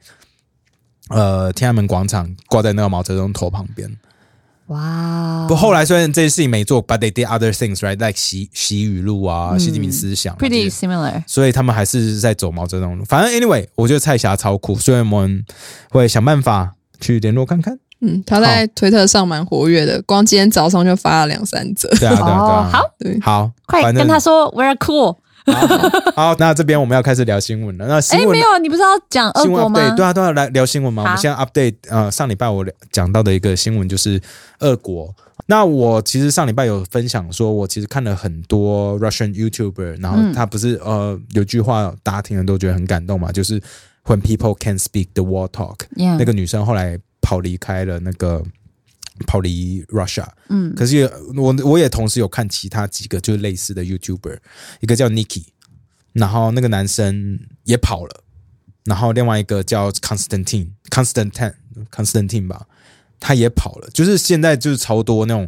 呃天安门广场，挂在那个毛泽东头旁边。哇！不，后来虽然这些事情没做，but they did other things right，like 习习语录啊，习近平思想，pretty similar。所以他们还是在走毛泽东路。反正 anyway，我觉得蔡霞超酷，所以我们会想办法去联络看看。嗯，他在推特上蛮活跃的，光今天早上就发了两三则。对啊，对啊，好，对，好，快跟他说 we're cool。好，那这边我们要开始聊新闻了。那新闻没有，你不是要讲俄国吗？对，对啊，都要来聊新闻嘛？我们现在 update，呃，上礼拜我讲到的一个新闻就是俄国。那我其实上礼拜有分享说，我其实看了很多 Russian YouTuber，然后他不是呃有句话大家听了都觉得很感动嘛，就是 When people can speak the war talk，那个女生后来。跑离开了那个，跑离 Russia，嗯，可是我我也同时有看其他几个就是类似的 YouTuber，一个叫 Nicky，然后那个男生也跑了，然后另外一个叫 Constantine，Constantine，Constantine 吧，他也跑了，就是现在就是超多那种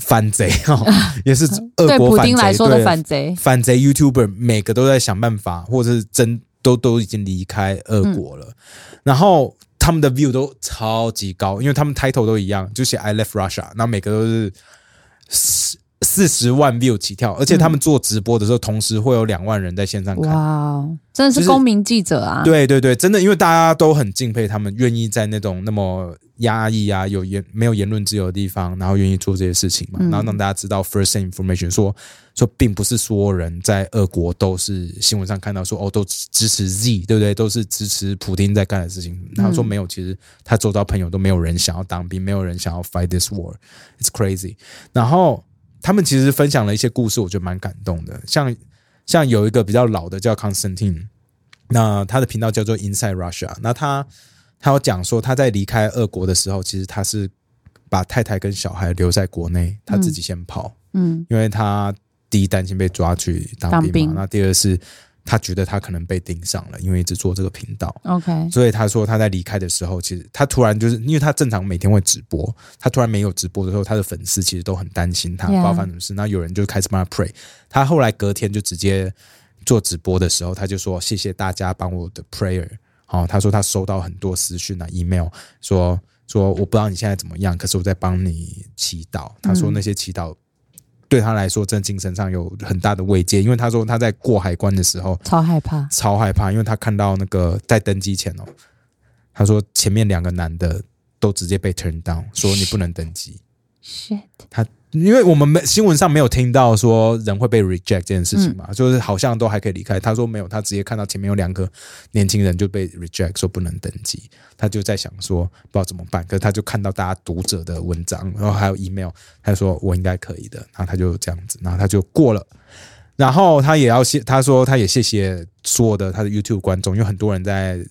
反贼哈，也是俄国反贼，对反贼，反贼 YouTuber 每个都在想办法，或者是真都都已经离开俄国了，然后。他们的 view 都超级高，因为他们 title 都一样，就写 I left Russia，那每个都是四四十万 view 起跳，而且他们做直播的时候，同时会有两万人在线上看。哇，真的是公民记者啊！对对对，真的，因为大家都很敬佩他们，愿意在那种那么。压抑啊，有言没有言论自由的地方，然后愿意做这些事情嘛，然后让大家知道 first information，说说并不是所有人在俄国都是新闻上看到说哦都支持 Z，对不对？都是支持普京在干的事情。然后说没有，其实他周遭朋友都没有人想要当兵，没有人想要 fight this war，it's crazy。然后他们其实分享了一些故事，我觉得蛮感动的。像像有一个比较老的叫 Constantine，那他的频道叫做 Inside Russia，那他。他有讲说，他在离开俄国的时候，其实他是把太太跟小孩留在国内，他自己先跑。嗯，因为他第一担心被抓去当兵嘛，那第二是他觉得他可能被盯上了，因为一直做这个频道。OK，所以他说他在离开的时候，其实他突然就是因为他正常每天会直播，他突然没有直播的时候，他的粉丝其实都很担心他，不知道发生什么事。那有人就开始帮他 pray，他后来隔天就直接做直播的时候，他就说谢谢大家帮我的 prayer。好，他说他收到很多私讯啊，email 说说我不知道你现在怎么样，可是我在帮你祈祷。他说那些祈祷对他来说，真精神上有很大的慰藉，因为他说他在过海关的时候超害怕，超害怕，因为他看到那个在登机前哦，他说前面两个男的都直接被 turn down，说你不能登机。shit，他。因为我们没新闻上没有听到说人会被 reject 这件事情嘛，就是好像都还可以离开。他说没有，他直接看到前面有两个年轻人就被 reject，说不能登记。他就在想说不知道怎么办，可是他就看到大家读者的文章，然后还有 email，他说我应该可以的，然后他就这样子，然后他就过了。然后他也要谢，他说他也谢谢所有的他的 YouTube 观众，有很多人在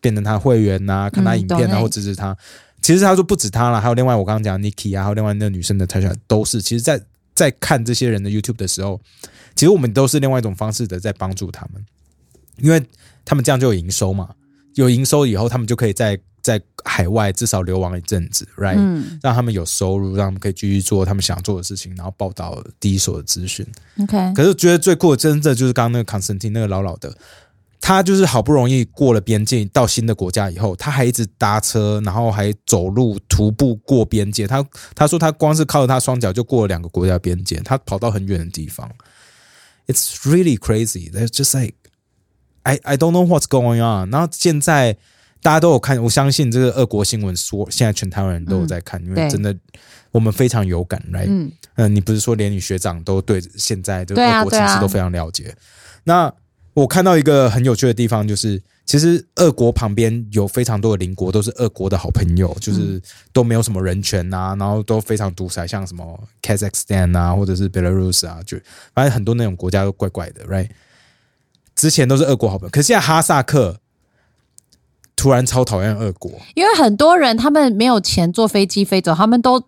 变成他会员呐，看他影片然后支持他。其实他说不止他了，还有另外我刚刚讲 Niki 啊，还有另外那个女生的 Tasha 都是。其实，在在看这些人的 YouTube 的时候，其实我们都是另外一种方式的在帮助他们，因为他们这样就有营收嘛，有营收以后，他们就可以在在海外至少流亡一阵子，right？让他们有收入，让他们可以继续做他们想做的事情，然后报道第一手的资讯。OK，可是觉得最酷的，真的就是刚刚那个 Constantine 那个老老的。他就是好不容易过了边境到新的国家以后，他还一直搭车，然后还走路徒步过边界。他他说他光是靠着他双脚就过了两个国家边界，他跑到很远的地方。It's really crazy. They're just like I I don't know what's going on. 然后现在大家都有看，我相信这个俄国新闻说，现在全台湾人都有在看，因为真的我们非常有感，right？嗯，嗯，你不是说连你学长都对现在的俄国情势都非常了解？那。我看到一个很有趣的地方，就是其实俄国旁边有非常多的邻国，都是俄国的好朋友，就是都没有什么人权啊，然后都非常独裁，像什么 Kazakhstan 啊，或者是 Belarus 啊，就反正很多那种国家都怪怪的，right？之前都是俄国好朋友，可是现在哈萨克突然超讨厌俄国，因为很多人他们没有钱坐飞机飞走，他们都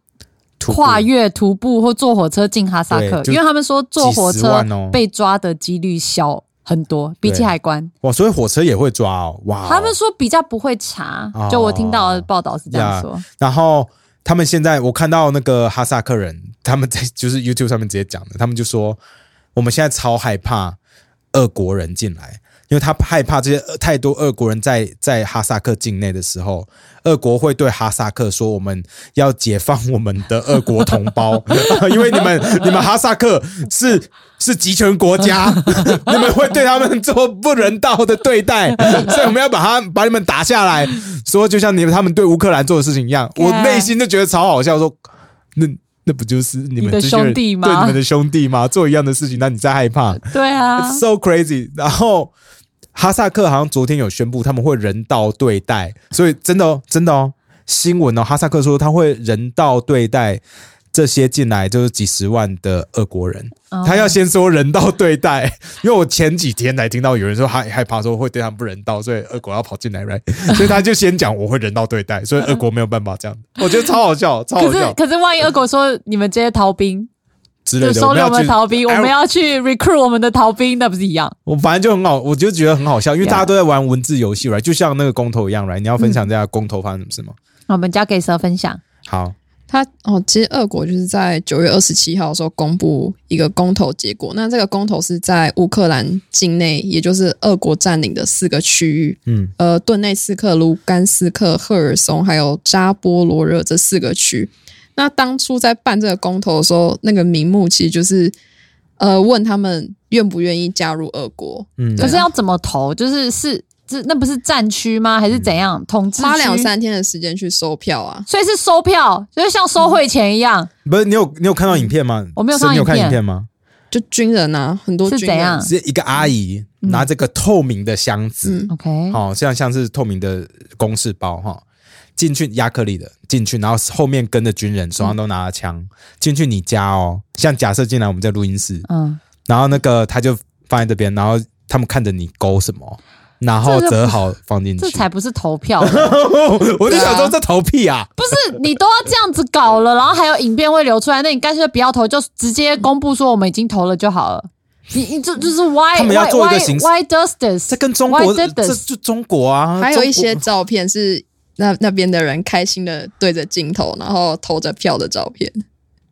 跨越徒步或坐火车进哈萨克，因为他们说坐火车被抓的几率小。很多，比起海关哇，所以火车也会抓哦，哇！他们说比较不会查，就我听到的报道是这样说。然后他们现在我看到那个哈萨克人，他们在就是 YouTube 上面直接讲的，他们就说我们现在超害怕俄国人进来。因为他害怕这些太多俄国人在在哈萨克境内的时候，俄国会对哈萨克说：“我们要解放我们的俄国同胞，因为你们你们哈萨克是是集权国家，你们会对他们做不人道的对待，所以我们要把他把你们打下来。说就像你们他们对乌克兰做的事情一样，我内心就觉得超好笑。说那那不就是你们的兄弟吗？对你们的兄弟吗？做一样的事情，那你在害怕？对啊，so crazy。然后。哈萨克好像昨天有宣布他们会人道对待，所以真的哦，真的哦，新闻哦，哈萨克说他会人道对待这些进来就是几十万的俄国人，他要先说人道对待，因为我前几天才听到有人说害害怕说会对他们不人道，所以俄国要跑进来，right？所以他就先讲我会人道对待，所以俄国没有办法这样，我觉得超好笑，超好笑。可是可是万一俄国说你们这些逃兵。就收留我们逃兵，我们要去 recruit 我们的逃兵，那不是一样？我反正就很好，我就觉得很好笑，因为大家都在玩文字游戏，right？就像那个公投一样，right？你要分享这下公投发生什么事吗？我们交给蛇分享。好，他哦，其实俄国就是在九月二十七号的时候公布一个公投结果，那这个公投是在乌克兰境内，也就是俄国占领的四个区域，嗯，呃，顿内斯克、卢甘斯克、赫尔松还有扎波罗热这四个区。那当初在办这个公投的时候，那个名目其实就是，呃，问他们愿不愿意加入俄国。嗯，可是要怎么投？就是是是，那不是战区吗？还是怎样？统治花两三天的时间去收票啊？所以是收票，就是像收汇钱一样。不是你有你有看到影片吗？我没有看到影片吗？就军人啊，很多是怎样？是一个阿姨拿这个透明的箱子，OK，好像像是透明的公事包哈。进去亚克力的进去，然后后面跟着军人，手上都拿着枪进去你家哦。像假设进来我们在录音室，嗯，然后那个他就放在这边，然后他们看着你勾什么，然后折好放进去。这才不是投票，我就想说这投屁啊！不是你都要这样子搞了，然后还有影片会流出来，那你干脆不要投，就直接公布说我们已经投了就好了。你你这就是 why 他们要做一个形式，why does this？这跟中国这就中国啊，还有一些照片是。那那边的人开心的对着镜头，然后投着票的照片，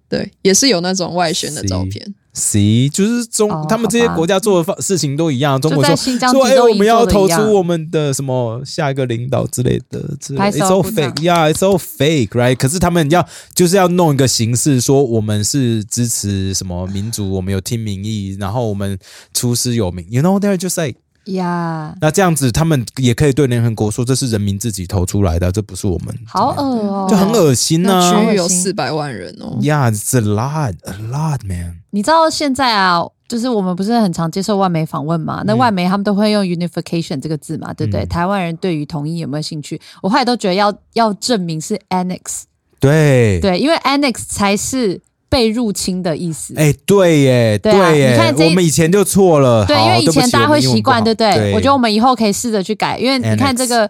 对，也是有那种外宣的照片。C 就是中，他们这些国家做的事情都一样。中国说说哎，我们要投出我们的什么下一个领导之类的，之类的 It's all fake, yeah, it's all fake, right？可是他们要就是要弄一个形式，说我们是支持什么民族，我们有听民意，然后我们出师有名。You know, they're just like 呀，那这样子，他们也可以对联合国说，这是人民自己投出来的，这不是我们。好恶哦，就很恶心呢。区域有四百万人哦。Yeah, it's a lot, a lot, man。你知道现在啊，就是我们不是很常接受外媒访问嘛？那外媒他们都会用 unification 这个字嘛，对不对？台湾人对于统一有没有兴趣？我后来都觉得要要证明是 annex。对对，因为 annex 才是。被入侵的意思，哎，对耶，对耶，你看我们以前就错了，对，因为以前大家会习惯，对不对？我觉得我们以后可以试着去改，因为你看这个，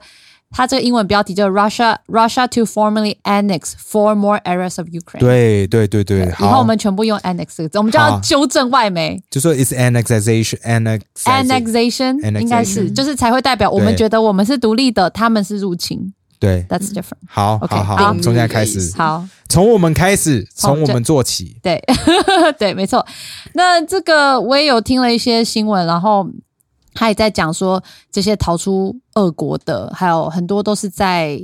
它这个英文标题叫 Russia Russia to formally annex four more areas of Ukraine，对对对对，以后我们全部用 annex 这个字，我们就要纠正外媒，就说 is annexation，annex，annexation，应该是就是才会代表我们觉得我们是独立的，他们是入侵。对，That's different。好，好，好，从现在开始，好，从我们开始，从我们做起。对，对，没错。那这个我也有听了一些新闻，然后他也在讲说，这些逃出俄国的，还有很多都是在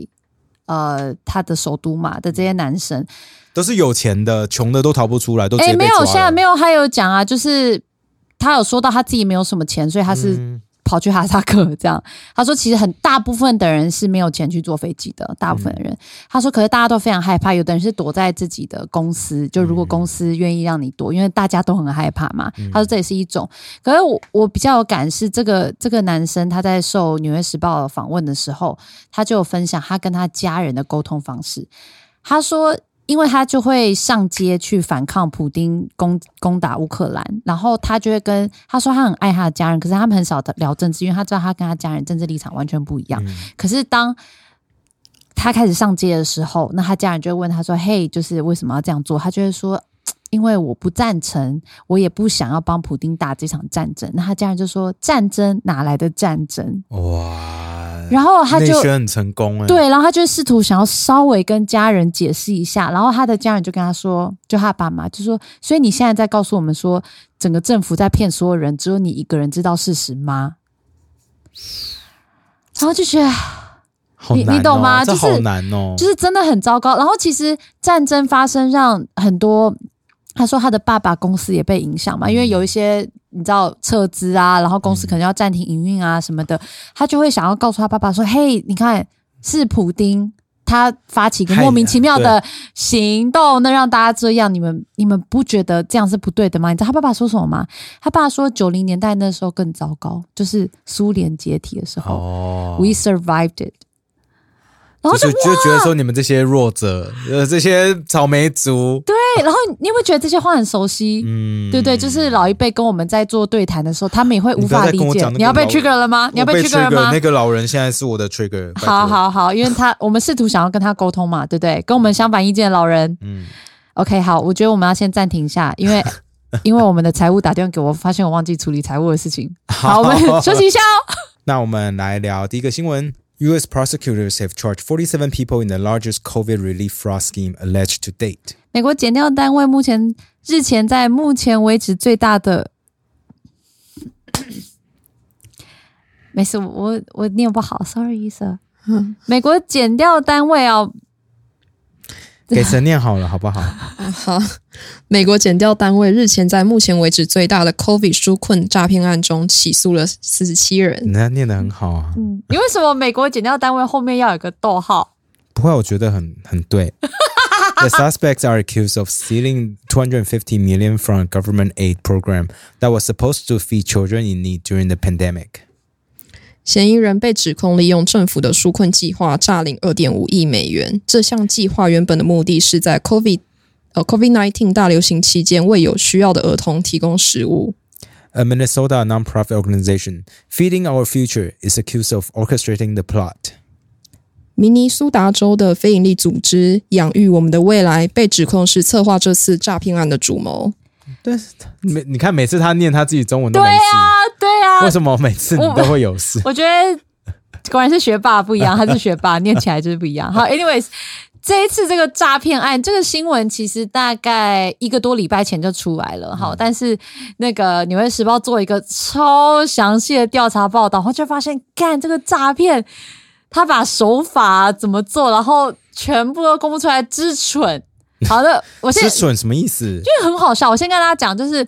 呃他的首都嘛的这些男生，都是有钱的，穷的都逃不出来，都哎没有，现在没有，他有讲啊，就是他有说到他自己没有什么钱，所以他是。跑去哈萨克这样，他说其实很大部分的人是没有钱去坐飞机的，大部分的人。他说，可是大家都非常害怕，有的人是躲在自己的公司，就如果公司愿意让你躲，因为大家都很害怕嘛。他说这也是一种。可是我我比较有感是这个这个男生他在受《纽约时报》访问的时候，他就有分享他跟他家人的沟通方式。他说。因为他就会上街去反抗普丁攻攻打乌克兰，然后他就会跟他说他很爱他的家人，可是他们很少聊政治，因为他知道他跟他家人政治立场完全不一样。可是当他开始上街的时候，那他家人就会问他说：“嘿，就是为什么要这样做？”他就会说。因为我不赞成，我也不想要帮普丁打这场战争。那他家人就说：“战争哪来的战争？”哇！然后他就很成功哎，对，然后他就试图想要稍微跟家人解释一下，然后他的家人就跟他说：“就他爸妈就说，所以你现在在告诉我们说，整个政府在骗所有人，只有你一个人知道事实吗？”然后就觉得，你你懂吗？就是难哦，就是真的很糟糕。然后其实战争发生，让很多。他说他的爸爸公司也被影响嘛，因为有一些你知道撤资啊，然后公司可能要暂停营运啊什么的，他就会想要告诉他爸爸说：“嘿，你看是普丁他发起一个莫名其妙的行动，那让大家这样，你们你们不觉得这样是不对的吗？”你知道他爸爸说什么吗？他爸说九零年代那时候更糟糕，就是苏联解体的时候，We survived it。然后就就觉得说你们这些弱者，呃，这些草莓族，对，然后你有没有觉得这些话很熟悉？嗯，对对，就是老一辈跟我们在做对谈的时候，他们也会无法理解。你要被 trigger 了吗？你要被 trigger 了吗？那个老人现在是我的 trigger。好好好，因为他我们试图想要跟他沟通嘛，对不对？跟我们相反意见的老人，嗯，OK，好，我觉得我们要先暂停一下，因为 因为我们的财务打电话给我，发现我忘记处理财务的事情。好，我们 休息一下哦。那我们来聊第一个新闻。U.S. prosecutors have charged 47 people in the largest COVID relief fraud scheme alleged to date. 美国检调单位目前日前在目前为止最大的，没事，我我念不好，sorry sir。美国检调单位啊，给神念好了，好不好？好。美国检调单位日前在目前为止最大的 COVID 纾困诈骗案中起诉了四十七人。人家念的很好啊。嗯，你为什么美国检调单位后面要有个逗号？不会，我觉得很很对。The suspects are accused of stealing 250 million from a government aid program that was supposed to feed children in need during the pandemic. 嫌疑人被指控利用政府的纾困计划诈领二点五亿美元。这项计划原本的目的是在 COVID 呃，COVID-19 大流行期间为有需要的儿童提供食物。A Minnesota nonprofit organization, Feeding Our Future, is accused of orchestrating the plot. 明尼苏达州的非营利组织“养育我们的未来”被指控是策划这次诈骗案的主谋。但是每你看，每次他念他自己中文都没事，对啊，对啊，为什么每次你都会有事？我觉得果然是学霸不一样，他是学霸，念起来就是不一样。好，anyways。这一次这个诈骗案，这个新闻其实大概一个多礼拜前就出来了，哈，但是那个《纽约时报》做一个超详细的调查报道，然后就发现，干这个诈骗，他把手法怎么做，然后全部都公布出来，之蠢。好的，我先之蠢什么意思？就很好笑。我先跟大家讲，就是。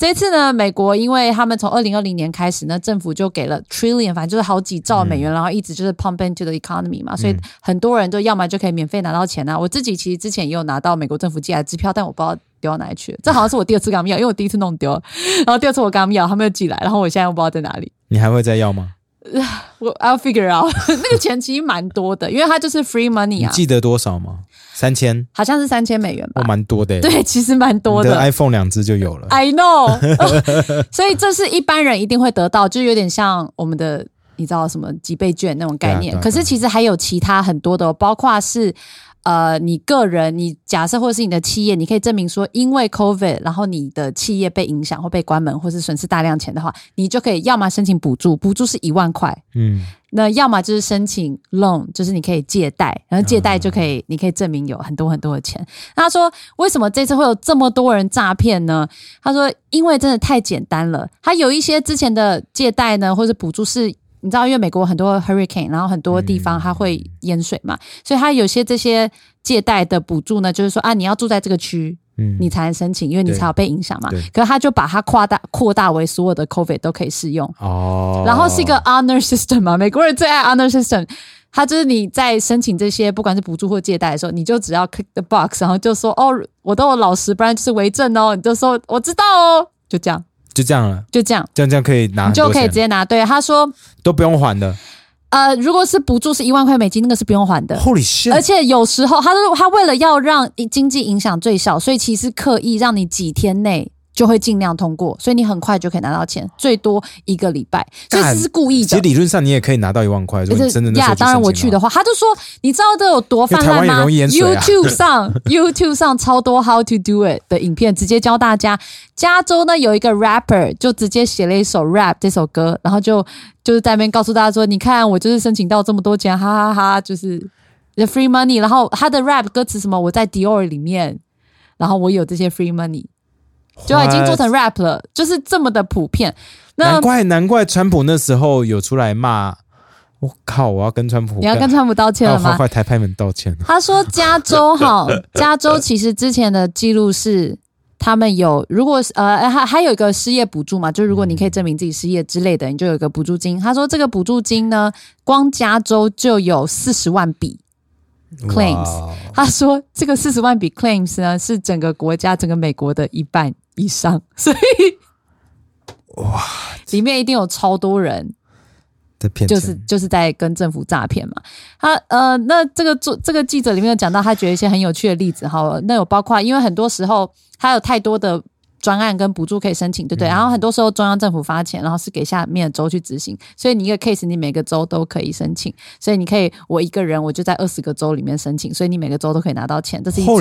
这次呢，美国因为他们从二零二零年开始呢，政府就给了 trillion，反正就是好几兆美元，然后一直就是 pump into the economy 嘛，所以很多人都要么就可以免费拿到钱啊。我自己其实之前也有拿到美国政府寄来的支票，但我不知道丢到哪里去了。这好像是我第二次跟他们要，因为我第一次弄丢了，然后第二次我跟他们要，他们又寄来，然后我现在又不知道在哪里。你还会再要吗？我 I'll figure out。那个钱其实蛮多的，因为它就是 free money 啊。记得多少吗？三千，好像是三千美元吧，蛮多的。对，其实蛮多的。iPhone 两只就有了。I know，所以这是一般人一定会得到，就有点像我们的，你知道什么几倍券那种概念。可是其实还有其他很多的，包括是。呃，你个人，你假设或者是你的企业，你可以证明说，因为 COVID，然后你的企业被影响或被关门，或是损失大量钱的话，你就可以要么申请补助，补助是一万块，嗯，那要么就是申请 loan，就是你可以借贷，然后借贷就可以，你可以证明有很多很多的钱。他说，为什么这次会有这么多人诈骗呢？他说，因为真的太简单了，他有一些之前的借贷呢，或者补助是。你知道，因为美国很多 hurricane，然后很多地方它会淹水嘛，所以它有些这些借贷的补助呢，就是说啊，你要住在这个区，嗯，你才能申请，因为你才有被影响嘛。可是他就把它扩大扩大为所有的 COVID 都可以适用哦。然后是一个 honor system 嘛，美国人最爱 honor system，他就是你在申请这些不管是补助或借贷的时候，你就只要 click the box，然后就说哦，我都有老实，不然就是为证哦，你就说我知道哦，就这样。就这样了，就这样，这样这样可以拿，就可以直接拿。对，他说都不用还的。呃，如果是补助是一万块美金，那个是不用还的。Holy shit！而且有时候他说他为了要让经济影响最小，所以其实刻意让你几天内。就会尽量通过，所以你很快就可以拿到钱，最多一个礼拜。所以这是故意的。其实理论上你也可以拿到一万块，就是真的。呀，当然我去的话，他就说，你知道这有多泛滥吗？YouTube 上，YouTube 上超多 How to do it 的影片，直接教大家。加州呢有一个 rapper 就直接写了一首 rap 这首歌，然后就就是在那边告诉大家说，你看我就是申请到这么多钱，哈哈哈，就是 the free money。然后他的 rap 歌词什么，我在 Dior 里面，然后我有这些 free money。就已经做成 rap 了，就是这么的普遍。难怪难怪川普那时候有出来骂，我靠！我要跟川普，你要跟川普道歉了吗？快台派们道歉。他说加州哈，加州其实之前的记录是他们有，如果呃还还有一个失业补助嘛，就如果你可以证明自己失业之类的，你就有一个补助金。他说这个补助金呢，光加州就有四十万笔。claims，他说这个四十万笔 claims 呢是整个国家整个美国的一半以上，所以哇，里面一定有超多人的骗，就是就是在跟政府诈骗嘛。他呃，那这个做这个记者里面有讲到，他觉得一些很有趣的例子哈，那有包括因为很多时候他有太多的。专案跟补助可以申请，对不对？然后很多时候中央政府发钱，然后是给下面的州去执行，所以你一个 case 你每个州都可以申请，所以你可以我一个人我就在二十个州里面申请，所以你每个州都可以拿到钱，这是一种。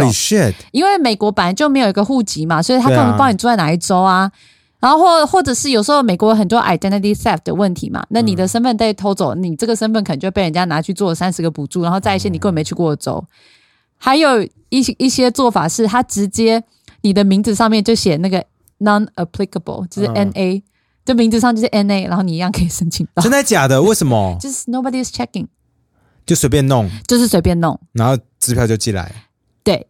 因为美国本来就没有一个户籍嘛，所以他根本不知道你住在哪一州啊。然后或或者是有时候美国很多 identity theft 的问题嘛，那你的身份被偷走，你这个身份可能就被人家拿去做三十个补助，然后再一些你根本没去过的州，还有一些一些做法是他直接。你的名字上面就写那个 non applicable，就是 N A，就名字上就是 N A，然后你一样可以申请到。真的假的？为什么？就是 nobody is checking，就随便弄，就是随便弄，然后支票就寄来。对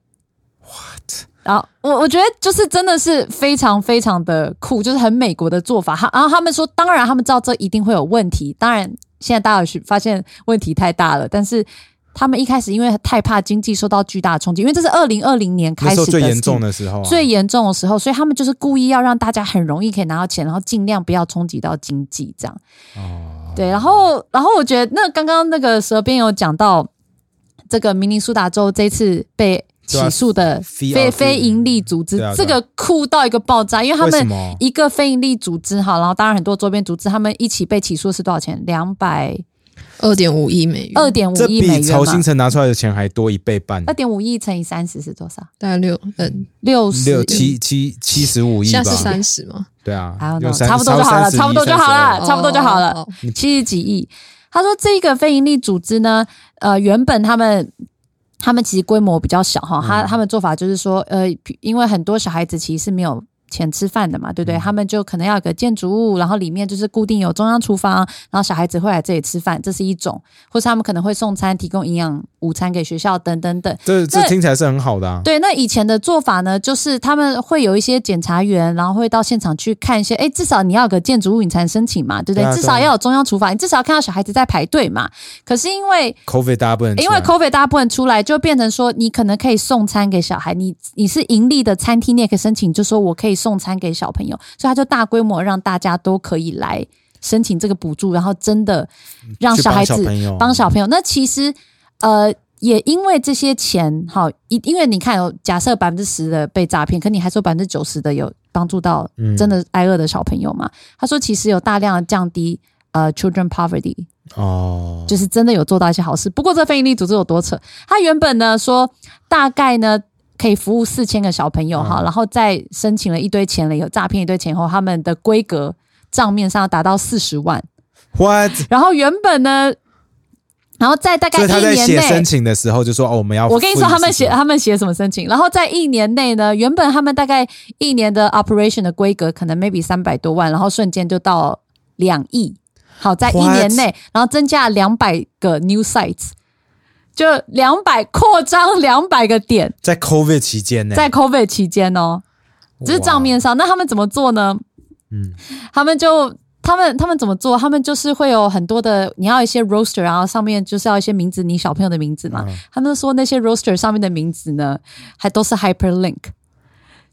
，what？然后我我觉得就是真的是非常非常的酷，就是很美国的做法。他然后他们说，当然他们知道这一定会有问题，当然现在大家去发现问题太大了，但是。他们一开始因为太怕经济受到巨大的冲击，因为这是二零二零年开始最严重的时候，最严重的时候，所以他们就是故意要让大家很容易可以拿到钱，然后尽量不要冲击到经济，这样。哦，对，然后，然后我觉得那刚刚那个蛇边有讲到，这个明尼苏达州这次被起诉的非非盈利组织，这个酷到一个爆炸，因为他们一个非盈利组织哈，然后当然很多周边组织，他们一起被起诉是多少钱？两百。二点五亿美元，二点五亿美元，比曹新成拿出来的钱还多一倍半。二点五亿乘以三十是多少？大概六嗯六六七七七十五亿吧？是三十吗？对啊，差不多就好了，差不多就好了，差不多就好了，七十几亿。他说这个非营利组织呢，呃，原本他们他们其实规模比较小哈，他他们做法就是说，呃，因为很多小孩子其实是没有。钱吃饭的嘛，对不对？他们就可能要有个建筑物，然后里面就是固定有中央厨房，然后小孩子会来这里吃饭，这是一种；或是他们可能会送餐，提供营养午餐给学校，等等等。这这听起来是很好的啊。对，那以前的做法呢，就是他们会有一些检查员，然后会到现场去看一些，哎，至少你要有个建筑物，你才能申请嘛，对不对？至少要有中央厨房，你至少要看到小孩子在排队嘛。可是因为 COVID 大部分，因为 COVID 大部分出来，就变成说，你可能可以送餐给小孩，你你是盈利的餐厅，你也可以申请，就说我可以送餐给小朋友。所以他就大规模让大家都可以来申请这个补助，然后真的让小孩子帮小朋友。那其实呃，也因为这些钱，好，因因为你看，有假设百分之十的被诈骗，可你还说百分之九十的有帮助到真的挨饿的小朋友嘛？他说其实有大量的降低呃 children poverty 哦，就是真的有做到一些好事。不过这非营利组织有多扯，他原本呢说大概呢。可以服务四千个小朋友哈，然后再申请了一堆钱了，有诈骗一堆钱后，他们的规格账面上达到四十万。What？然后原本呢，然后在大概一年内申请的时候就说哦，我们要我跟你说他们写他们写什么申请，然后在一年内呢，原本他们大概一年的 operation 的规格可能 maybe 三百多万，然后瞬间就到两亿。好，在一年内，然后增加两百个 new sites。就两百扩张两百个点，在 COVID 期间呢，在 COVID 期间哦，只是账面上。那他们怎么做呢？嗯，他们就他们他们怎么做？他们就是会有很多的，你要一些 roster，然后上面就是要一些名字，你小朋友的名字嘛。他们说那些 roster 上面的名字呢，还都是 hyperlink，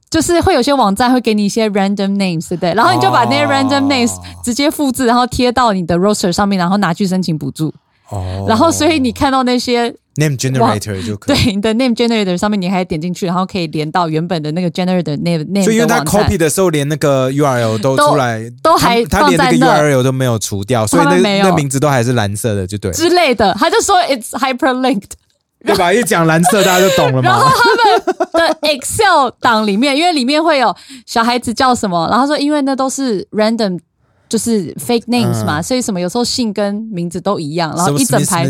就是会有些网站会给你一些 random names，对不对？然后你就把那些 random names 直接复制，然后贴到你的 roster 上面，然后拿去申请补助。哦，然后所以你看到那些 name generator 就可以对你的 name generator 上面，你还点进去，然后可以连到原本的那个 generator name name。所以因为他 copy 的时候，连那个 URL 都出来，都还他连那个 URL 都没有除掉，所以那那名字都还是蓝色的，就对之类的。他就说 it's hyperlinked，对吧？一讲蓝色，大家就懂了嘛。然后他们的 Excel 档里面，因为里面会有小孩子叫什么，然后说因为那都是 random。就是 fake names 嘛，所以什么有时候姓跟名字都一样，然后一整排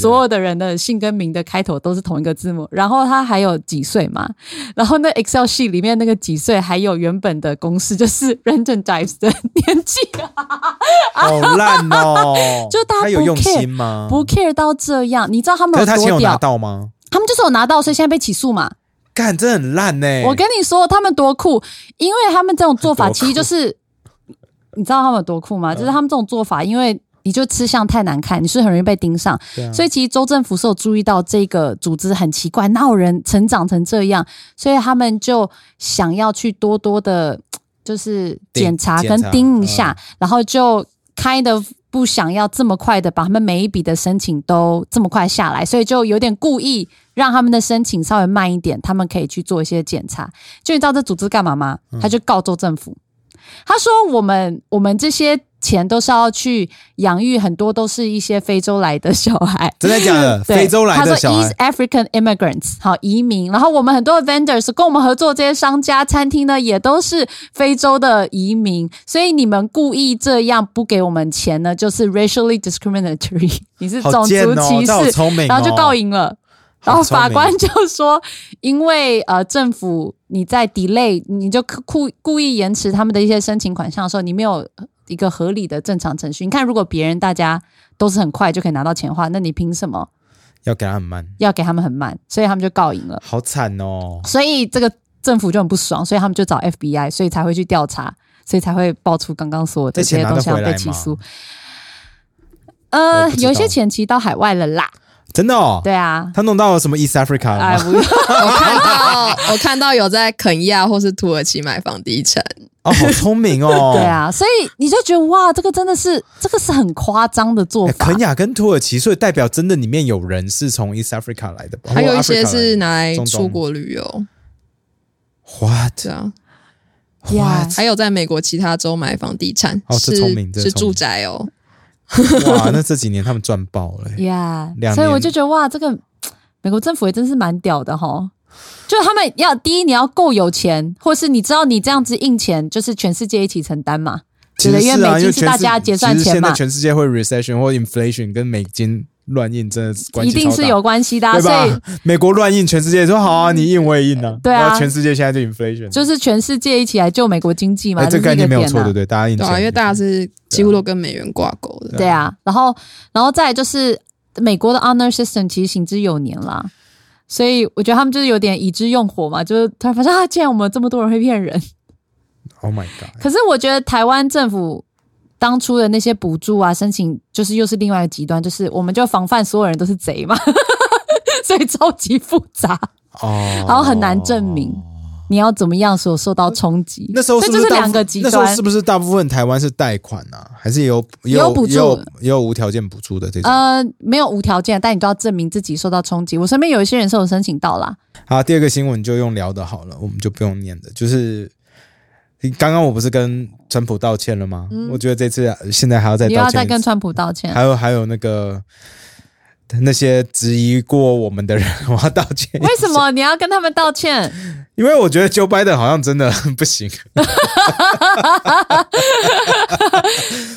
所有的人的姓跟名的开头都是同一个字母，然后他还有几岁嘛，然后那 Excel 系里面那个几岁还有原本的公式，就是 random dice 的年纪，好烂哦！就大家不 care 吗？不 care 到这样，你知道他们有多屌？拿到吗？他们就是有拿到，所以现在被起诉嘛。干，真的很烂呢！我跟你说，他们多酷，因为他们这种做法其实就是。你知道他们有多酷吗？就是他们这种做法，因为你就吃相太难看，你是很容易被盯上。所以其实州政府是有注意到这个组织很奇怪，哪有人成长成这样？所以他们就想要去多多的，就是检查跟盯一下，然后就开的不想要这么快的把他们每一笔的申请都这么快下来，所以就有点故意让他们的申请稍微慢一点，他们可以去做一些检查。就你知道这组织干嘛吗？他就告州政府。他说：“我们我们这些钱都是要去养育很多都是一些非洲来的小孩，真的假的？非洲来的小孩，East African immigrants，好移民。然后我们很多的 vendors 跟我们合作这些商家餐厅呢，也都是非洲的移民。所以你们故意这样不给我们钱呢，就是 racially discriminatory，你是种族歧视，然后就告赢了。”然后法官就说：“因为呃，政府你在 delay，你就故故意延迟他们的一些申请款项的时候，你没有一个合理的正常程序。你看，如果别人大家都是很快就可以拿到钱的话，那你凭什么要给他很慢？要给他们很慢，所以他们就告赢了。好惨哦！所以这个政府就很不爽，所以他们就找 FBI，所以才会去调查，所以才会爆出刚刚说的这些东西要被起诉。呃，有一些钱其实到海外了啦。”真的哦，对啊，他弄到了什么 East Africa 了吗？我看到，我看到有在肯亚或是土耳其买房地产哦，好聪明哦。对啊，所以你就觉得哇，这个真的是这个是很夸张的做法。肯亚跟土耳其，所以代表真的里面有人是从 East Africa 来的，还有一些是拿来出国旅游。What？这样？What？还有在美国其他州买房地产，是是住宅哦。哇，那这几年他们赚爆了呀！所以我就觉得哇，这个美国政府也真是蛮屌的哈。就他们要第一，你要够有钱，或是你知道你这样子印钱，就是全世界一起承担嘛。其实因为美金是大家结算钱嘛。现在全世界会 recession 或 inflation 跟美金乱印真的关系一定是有关系的，对吧？美国乱印，全世界说好啊，你印我也印啊，对啊，全世界现在就 inflation，就是全世界一起来救美国经济嘛，这个概念没有错，对对？大家印，对啊，因为大家是几乎都跟美元挂钩的，对啊。然后，然后再就是美国的 honor system 其实行之有年啦，所以我觉得他们就是有点已知用火嘛，就是突然发现啊，竟然我们这么多人会骗人，Oh my god！可是我觉得台湾政府。当初的那些补助啊，申请就是又是另外一个极端，就是我们就防范所有人都是贼嘛，所以超级复杂哦，然后很难证明你要怎么样所受到冲击。那时候是就是两个极端，那时候是不是大部分台湾是贷款啊，还是有有补助，也有无条件补助的这种？呃，没有无条件，但你都要证明自己受到冲击。我身边有一些人是有申请到啦。好，第二个新闻就用聊的好了，我们就不用念的，就是。刚刚我不是跟川普道歉了吗？我觉得这次现在还要再道歉，要再跟川普道歉。还有还有那个那些质疑过我们的人，我要道歉。为什么你要跟他们道歉？因为我觉得 Joe Biden 好像真的不行。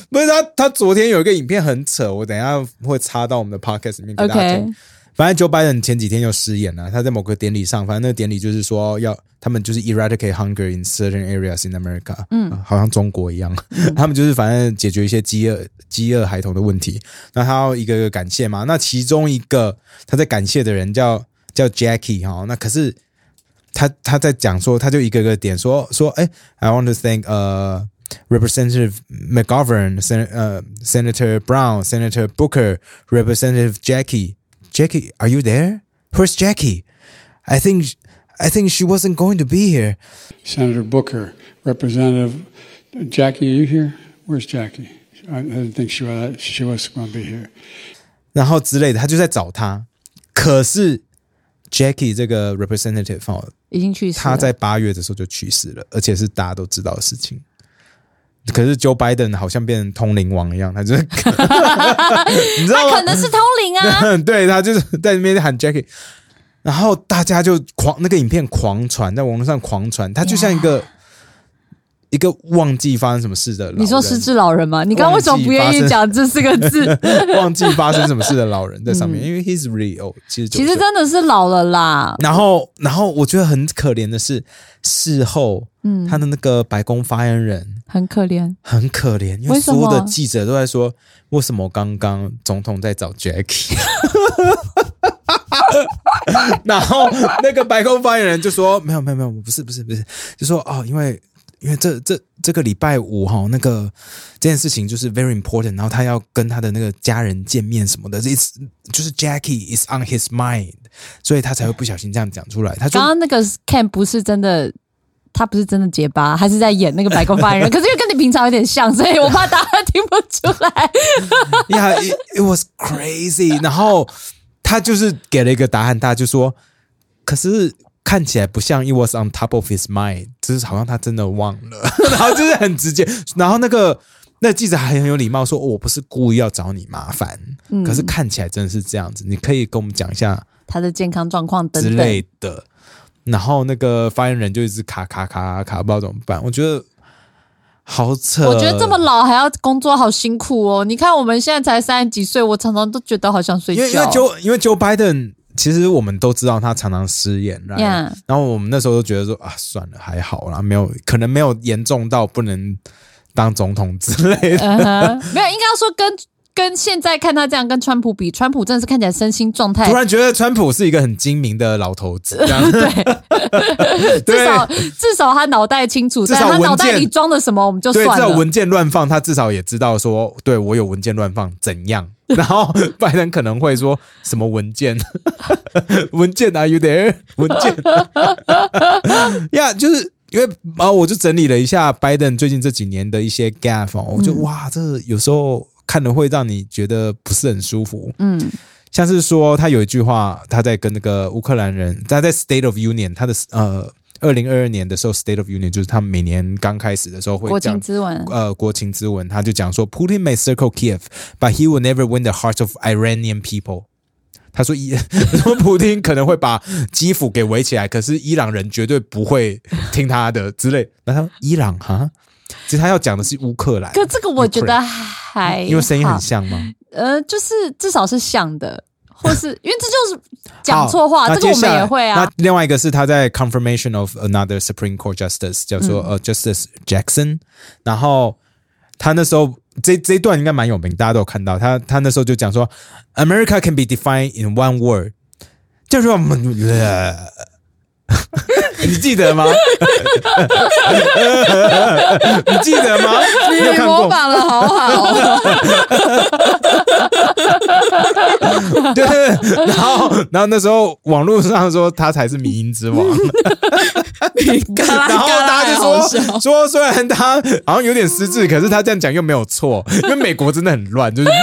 不是他，他昨天有一个影片很扯，我等一下会插到我们的 Podcast 里面给大家听。反正 Joe Biden 前几天又失言了，他在某个典礼上，反正那个典礼就是说要他们就是 eradicate hunger in certain areas in America，嗯，好像中国一样，他们就是反正解决一些饥饿饥饿孩童的问题。那他要一个个感谢嘛，那其中一个他在感谢的人叫叫 Jackie 哈，那可是他他在讲说，他就一个个点说说，哎，I want to thank 呃 Representative McGovern，呃 Senator Brown，Senator Booker，Representative Jackie。Jackie, are you there? Where's Jackie? I think I think she wasn't going to be here. Senator Booker, Representative Jackie, are you here? Where's Jackie? I didn't think she was she was going to be here. 然后之类的，他就在找他。可是 Jackie 这个 representative 哦，已经去世。他在八月的时候就去世了，而且是大家都知道的事情。 可是 Joe Biden 好像变成通灵王一样，他就是，你知道吗？可能是通灵啊。对他就是在那边喊 Jackie，然后大家就狂那个影片狂传，在网络上狂传，他就像一个。一个忘记发生什么事的，你说失智老人吗？你刚刚为什么不愿意讲这四个字？忘记发生 什么事的老人在上面，因为 he's real，其实其实真的是老了啦。然后，然后我觉得很可怜的是，事后，嗯，他的那个白宫发言人很可怜，很可怜，因为所有的记者都在说，为什么刚刚总统在找 Jackie？然后那个白宫发言人就说，没有，没有，没有，不是，不是，不是，就说哦，因为。因为这这这个礼拜五哈，那个这件事情就是 very important，然后他要跟他的那个家人见面什么的，这就是 Jackie is on his mind，所以他才会不小心这样讲出来。他刚刚那个 Ken 不是真的，他不是真的结巴，还是在演那个白宫发言人，可是因为跟你平常有点像，所以我怕大家听不出来。Yeah，it was crazy。然后他就是给了一个答案，他就说，可是。看起来不像 it was on top of his mind，就是好像他真的忘了，然后就是很直接，然后那个那记者还很有礼貌说：“我不是故意要找你麻烦，可是看起来真的是这样子，你可以跟我们讲一下他的健康状况之类的。”然后那个发言人就一直卡卡卡卡，不知道怎么办。我觉得好扯，我觉得这么老还要工作，好辛苦哦。你看我们现在才三十几岁，我常常都觉得好想睡觉。因为 Joe，因为 Joe Biden。其实我们都知道他常常失言，然后我们那时候都觉得说啊，算了，还好啦，没有可能没有严重到不能当总统之类的。没有，应该要说跟跟现在看他这样跟川普比，川普真的是看起来身心状态。突然觉得川普是一个很精明的老头子，对，至少至少他脑袋清楚，至少他脑袋里装的什么我们就算了。至少文件乱放，他至少也知道说，对我有文件乱放怎样。然后拜登可能会说什么文件？文件啊，有点文件呀，就是因为啊，我就整理了一下拜登最近这几年的一些 gap，我就哇，这有时候看了会让你觉得不是很舒服。嗯，像是说他有一句话，他在跟那个乌克兰人，他在 State of Union，他的呃。二零二二年的时候，State of Union 就是他们每年刚开始的时候会讲呃，国情之文，他就讲说，Putin may circle Kiev，but he will never win the hearts of Iranian people。他说，伊 说普京可能会把基辅给围起来，可是伊朗人绝对不会听他的之类。那他伊朗哈，其实他要讲的是乌克兰。可这个我觉得还因为声音很像吗？呃，就是至少是像的，或是因为这就是讲错话，这个我们也会啊。那另外一个是他在 confirmation of another Supreme Court justice，叫做呃 Justice Jackson，然后他那时候这这一段应该蛮有名，大家都有看到他他那时候就讲说，America can be defined in one word，就是我们。你记得吗？你记得吗？你模仿的好好。对，然后，然后那时候网络上说他才是民音之王。然后大家就说说，虽然他好像有点失智，可是他这样讲又没有错，因为美国真的很乱，就是。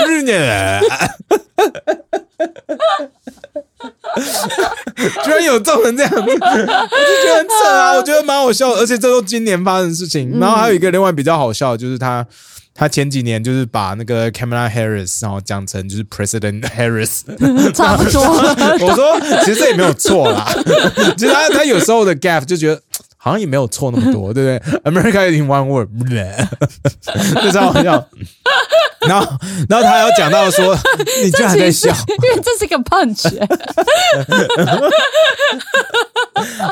居然有众人这样子，我就觉得很扯啊！我觉得蛮好笑，而且这都今年发生的事情。然后还有一个另外比较好笑，就是他他前几年就是把那个 Kamala Harris 然后讲成就是 President Harris，差不多。我说其实这也没有错啦，其实他他有时候的 gap 就觉得。好像也没有错那么多，对不对？America in one word，就这样好笑。然后，然后他有讲到说，你居然还在笑，因为这是个 punch。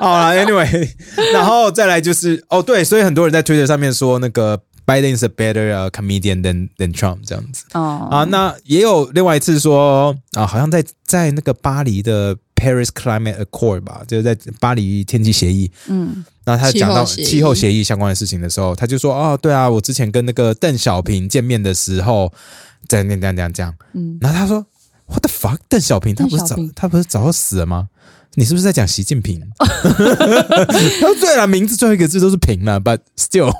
好了，Anyway，然后再来就是哦，对，所以很多人在 Twitter 上面说那个 Biden is a better comedian than than Trump 这样子。哦啊，那也有另外一次说啊，好像在在那个巴黎的 Paris Climate Accord 吧，就是在巴黎天气协议。嗯。然后他讲到气候协议相关的事情的时候，他就说：“哦，对啊，我之前跟那个邓小平见面的时候，在那这样这样这样。”嗯，然后他说：“What the fuck？邓小平他不是早他不是早死了吗？你是不是在讲习近平？” 他说：“对了，名字最后一个字都是平了，but still，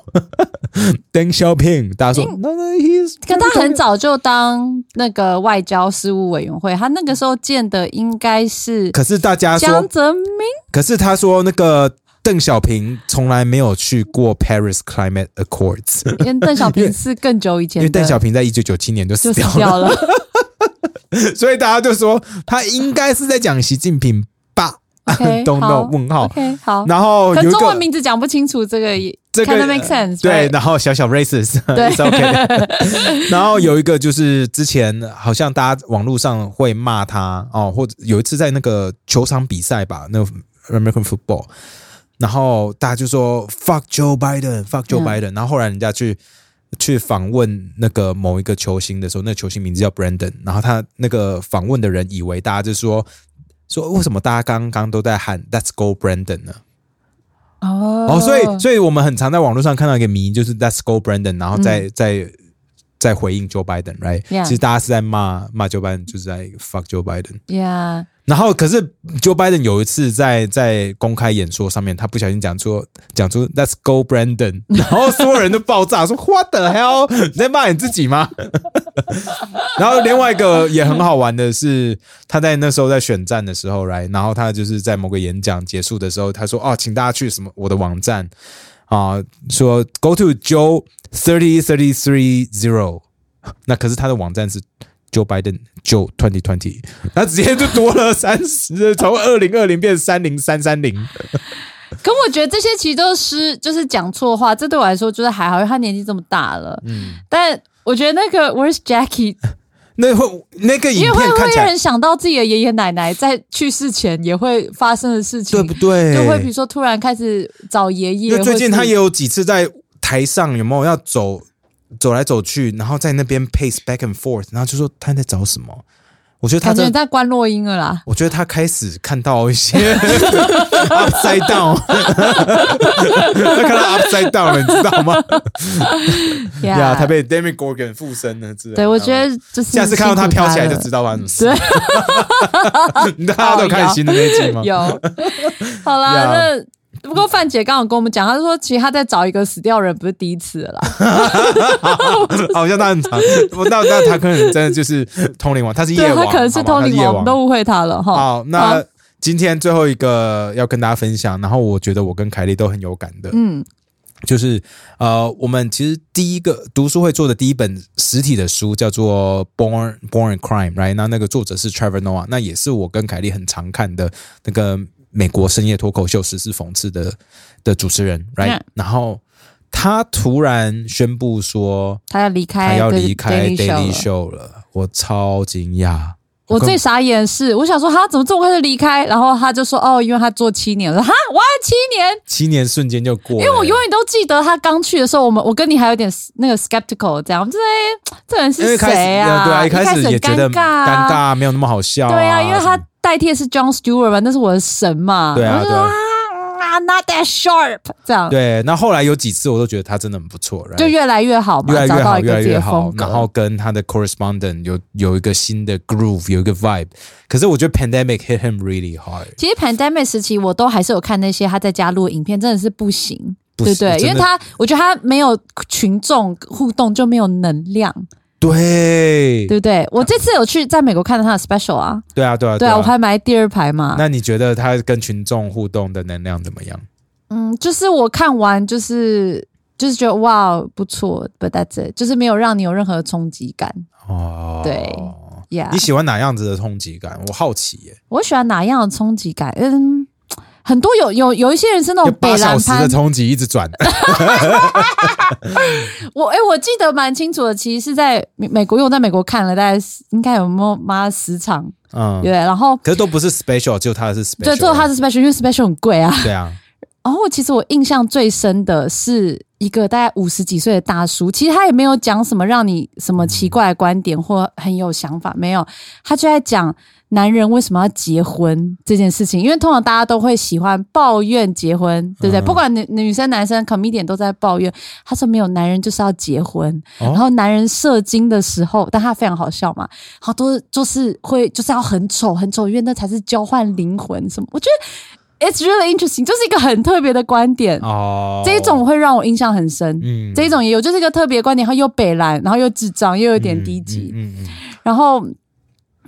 邓小平。”大家说：“那那 he's…… 可他很早就当那个外交事务委员会，他那个时候见的应该是……可是大家说江泽民，可是他说那个。”邓小平从来没有去过 Paris Climate Accords，因为邓小平是更久以前，因为邓小平在一九九七年就死掉了，所以大家就说他应该是在讲习近平吧？Don't know？问号。好，然后有中文名字讲不清楚，这个这个 make sense。对，然后小小 racist，对，OK。然后有一个就是之前好像大家网络上会骂他哦，或者有一次在那个球场比赛吧，那 American football。然后大家就说 “fuck Joe Biden”，“fuck Joe Biden”。然后后来人家去去访问那个某一个球星的时候，那球星名字叫 Brandon。然后他那个访问的人以为大家就说说为什么大家刚刚都在喊 “Let's go Brandon” 呢？哦，所以所以我们很常在网络上看到一个谜，就是 “Let's go Brandon”，然后再再再回应 Joe Biden，right？其实大家是在骂骂 Joe Biden，就是在 “fuck Joe Biden”。Yeah。然后，可是 Joe Biden 有一次在在公开演说上面，他不小心讲出讲出 Let's go Brandon，然后所有人都爆炸，说 What the hell？你在骂你自己吗？然后另外一个也很好玩的是，他在那时候在选战的时候来，然后他就是在某个演讲结束的时候，他说：“哦，请大家去什么我的网站啊，说 Go to Joe thirty thirty three zero。”那可是他的网站是。Joe Biden Joe twenty twenty，他直接就多了三十，从二零二零变三零三三零。可我觉得这些其实都是就是讲错话，这对我来说就是还好，因为他年纪这么大了。嗯，但我觉得那个 Where's Jackie？那会那个影片会让人想到自己的爷爷奶奶在去世前也会发生的事情，对不对？就会比如说突然开始找爷爷。因为最近他也有几次在台上有没有要走？走来走去，然后在那边 pace back and forth，然后就说他在找什么？我觉得他在关落音了啦。我觉得他开始看到一些 upside down，他看到 upside down 了，你知道吗？呀，他被 Demi Gorgon 附身了，知道？对，我觉得就是下次看到他飘起来就知道发生什么事。大家都看新的那集吗？有。好啦，那。不过范姐刚刚跟我们讲，她说其实她在找一个死掉人，不是第一次了啦。好像他很长，那那他可能真的就是通灵王，他是夜王，他可能是通灵王，我们都误会他了哈。好，那今天最后一个要跟大家分享，然后我觉得我跟凯莉都很有感的，嗯，就是呃，我们其实第一个读书会做的第一本实体的书叫做《Born Born Crime》，right？那那个作者是 Trevor Noah，那也是我跟凯莉很常看的那个。美国深夜脱口秀实时讽刺的的主持人，right？然后他突然宣布说他要离开，他要离开 Daily Show 了，我超惊讶。我最傻眼是，我想说他怎么这么快就离开，然后他就说哦，因为他做七年了。哈，我七年，七年瞬间就过。因为我永远都记得他刚去的时候，我们我跟你还有点那个 skeptical，这样，这这人是谁啊？对啊，一开始也觉得尴尬，没有那么好笑。对啊，因为他代替的是 John Stewart 嘛，那是我的神嘛。对啊，对啊。Not that sharp，这样对。那后来有几次，我都觉得他真的很不错，就越来越好嘛，越来越好，越来越好。然后跟他的 correspondent 有有一个新的 groove，有一个 vibe。可是我觉得 pandemic hit him really hard。其实 pandemic 时期，我都还是有看那些他在家录影片，真的是不行，对不对？因为他我觉得他没有群众互动，就没有能量。对，对不对？我这次有去在美国看到他的 special 啊。对啊，对啊，对啊，我还买第二排嘛。那你觉得他跟群众互动的能量怎么样？嗯，就是我看完，就是就是觉得哇，不错，But that's it，就是没有让你有任何冲击感。哦，对，Yeah。你喜欢哪样子的冲击感？我好奇耶。我喜欢哪样的冲击感？嗯。很多有有有一些人是那种八小时的冲击一直转。我哎，我记得蛮清楚的，其实是在美国，因为我在美国看了大概应该有没妈十场，嗯，对，然后可是都不是 special，只有他是 special，对，只有他是 special，因为 special 很贵啊，对啊。然后其实我印象最深的是一个大概五十几岁的大叔，其实他也没有讲什么让你什么奇怪的观点或很有想法，没有，他就在讲。男人为什么要结婚这件事情？因为通常大家都会喜欢抱怨结婚，对不对？不管女女生男生，comedian 都在抱怨。他说没有男人就是要结婚，然后男人射精的时候，但他非常好笑嘛，好多就是会就是要很丑很丑，因为那才是交换灵魂什么。我觉得 it's really interesting，就是一个很特别的观点哦。这一种会让我印象很深，嗯，这一种也有，就是一个特别观点，然后又北蓝，然后又智障，又有点低级，嗯嗯，然后。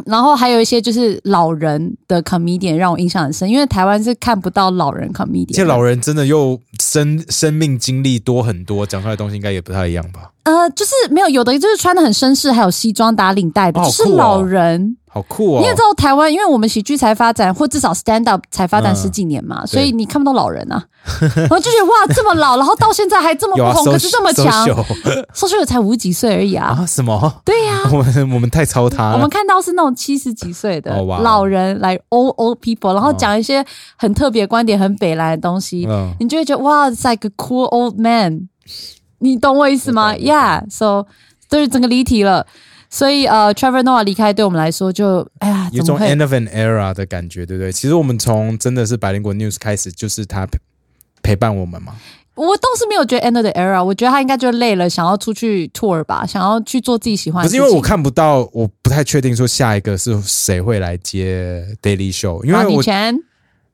然后还有一些就是老人的 comedian 让我印象很深，因为台湾是看不到老人 comedian，这老人真的又生生命经历多很多，讲出来的东西应该也不太一样吧？呃，就是没有，有的就是穿的很绅士，还有西装打领带的，就是老人。好酷哦！你也知道台湾，因为我们喜剧才发展，或至少 stand up 才发展十几年嘛，所以你看不到老人啊。然后就觉得哇，这么老，然后到现在还这么不红，可是这么强。说说有才五十几岁而已啊！啊，什么？对呀，我们我们太超他了。我们看到是那种七十几岁的老人来 old old people，然后讲一些很特别观点、很北来的东西，你就会觉得哇，it's like a cool old man。你懂我意思吗？Yeah，so 就是整个离题了。所以呃，Trevor Noah 离开对我们来说就哎呀，有种 end of an era 的感觉，对不对？其实我们从真的是百灵果 news 开始，就是他陪伴我们嘛。我倒是没有觉得 end of the era，我觉得他应该就累了，想要出去 tour 吧，想要去做自己喜欢。可是因为我看不到，我不太确定说下一个是谁会来接 Daily Show，因为我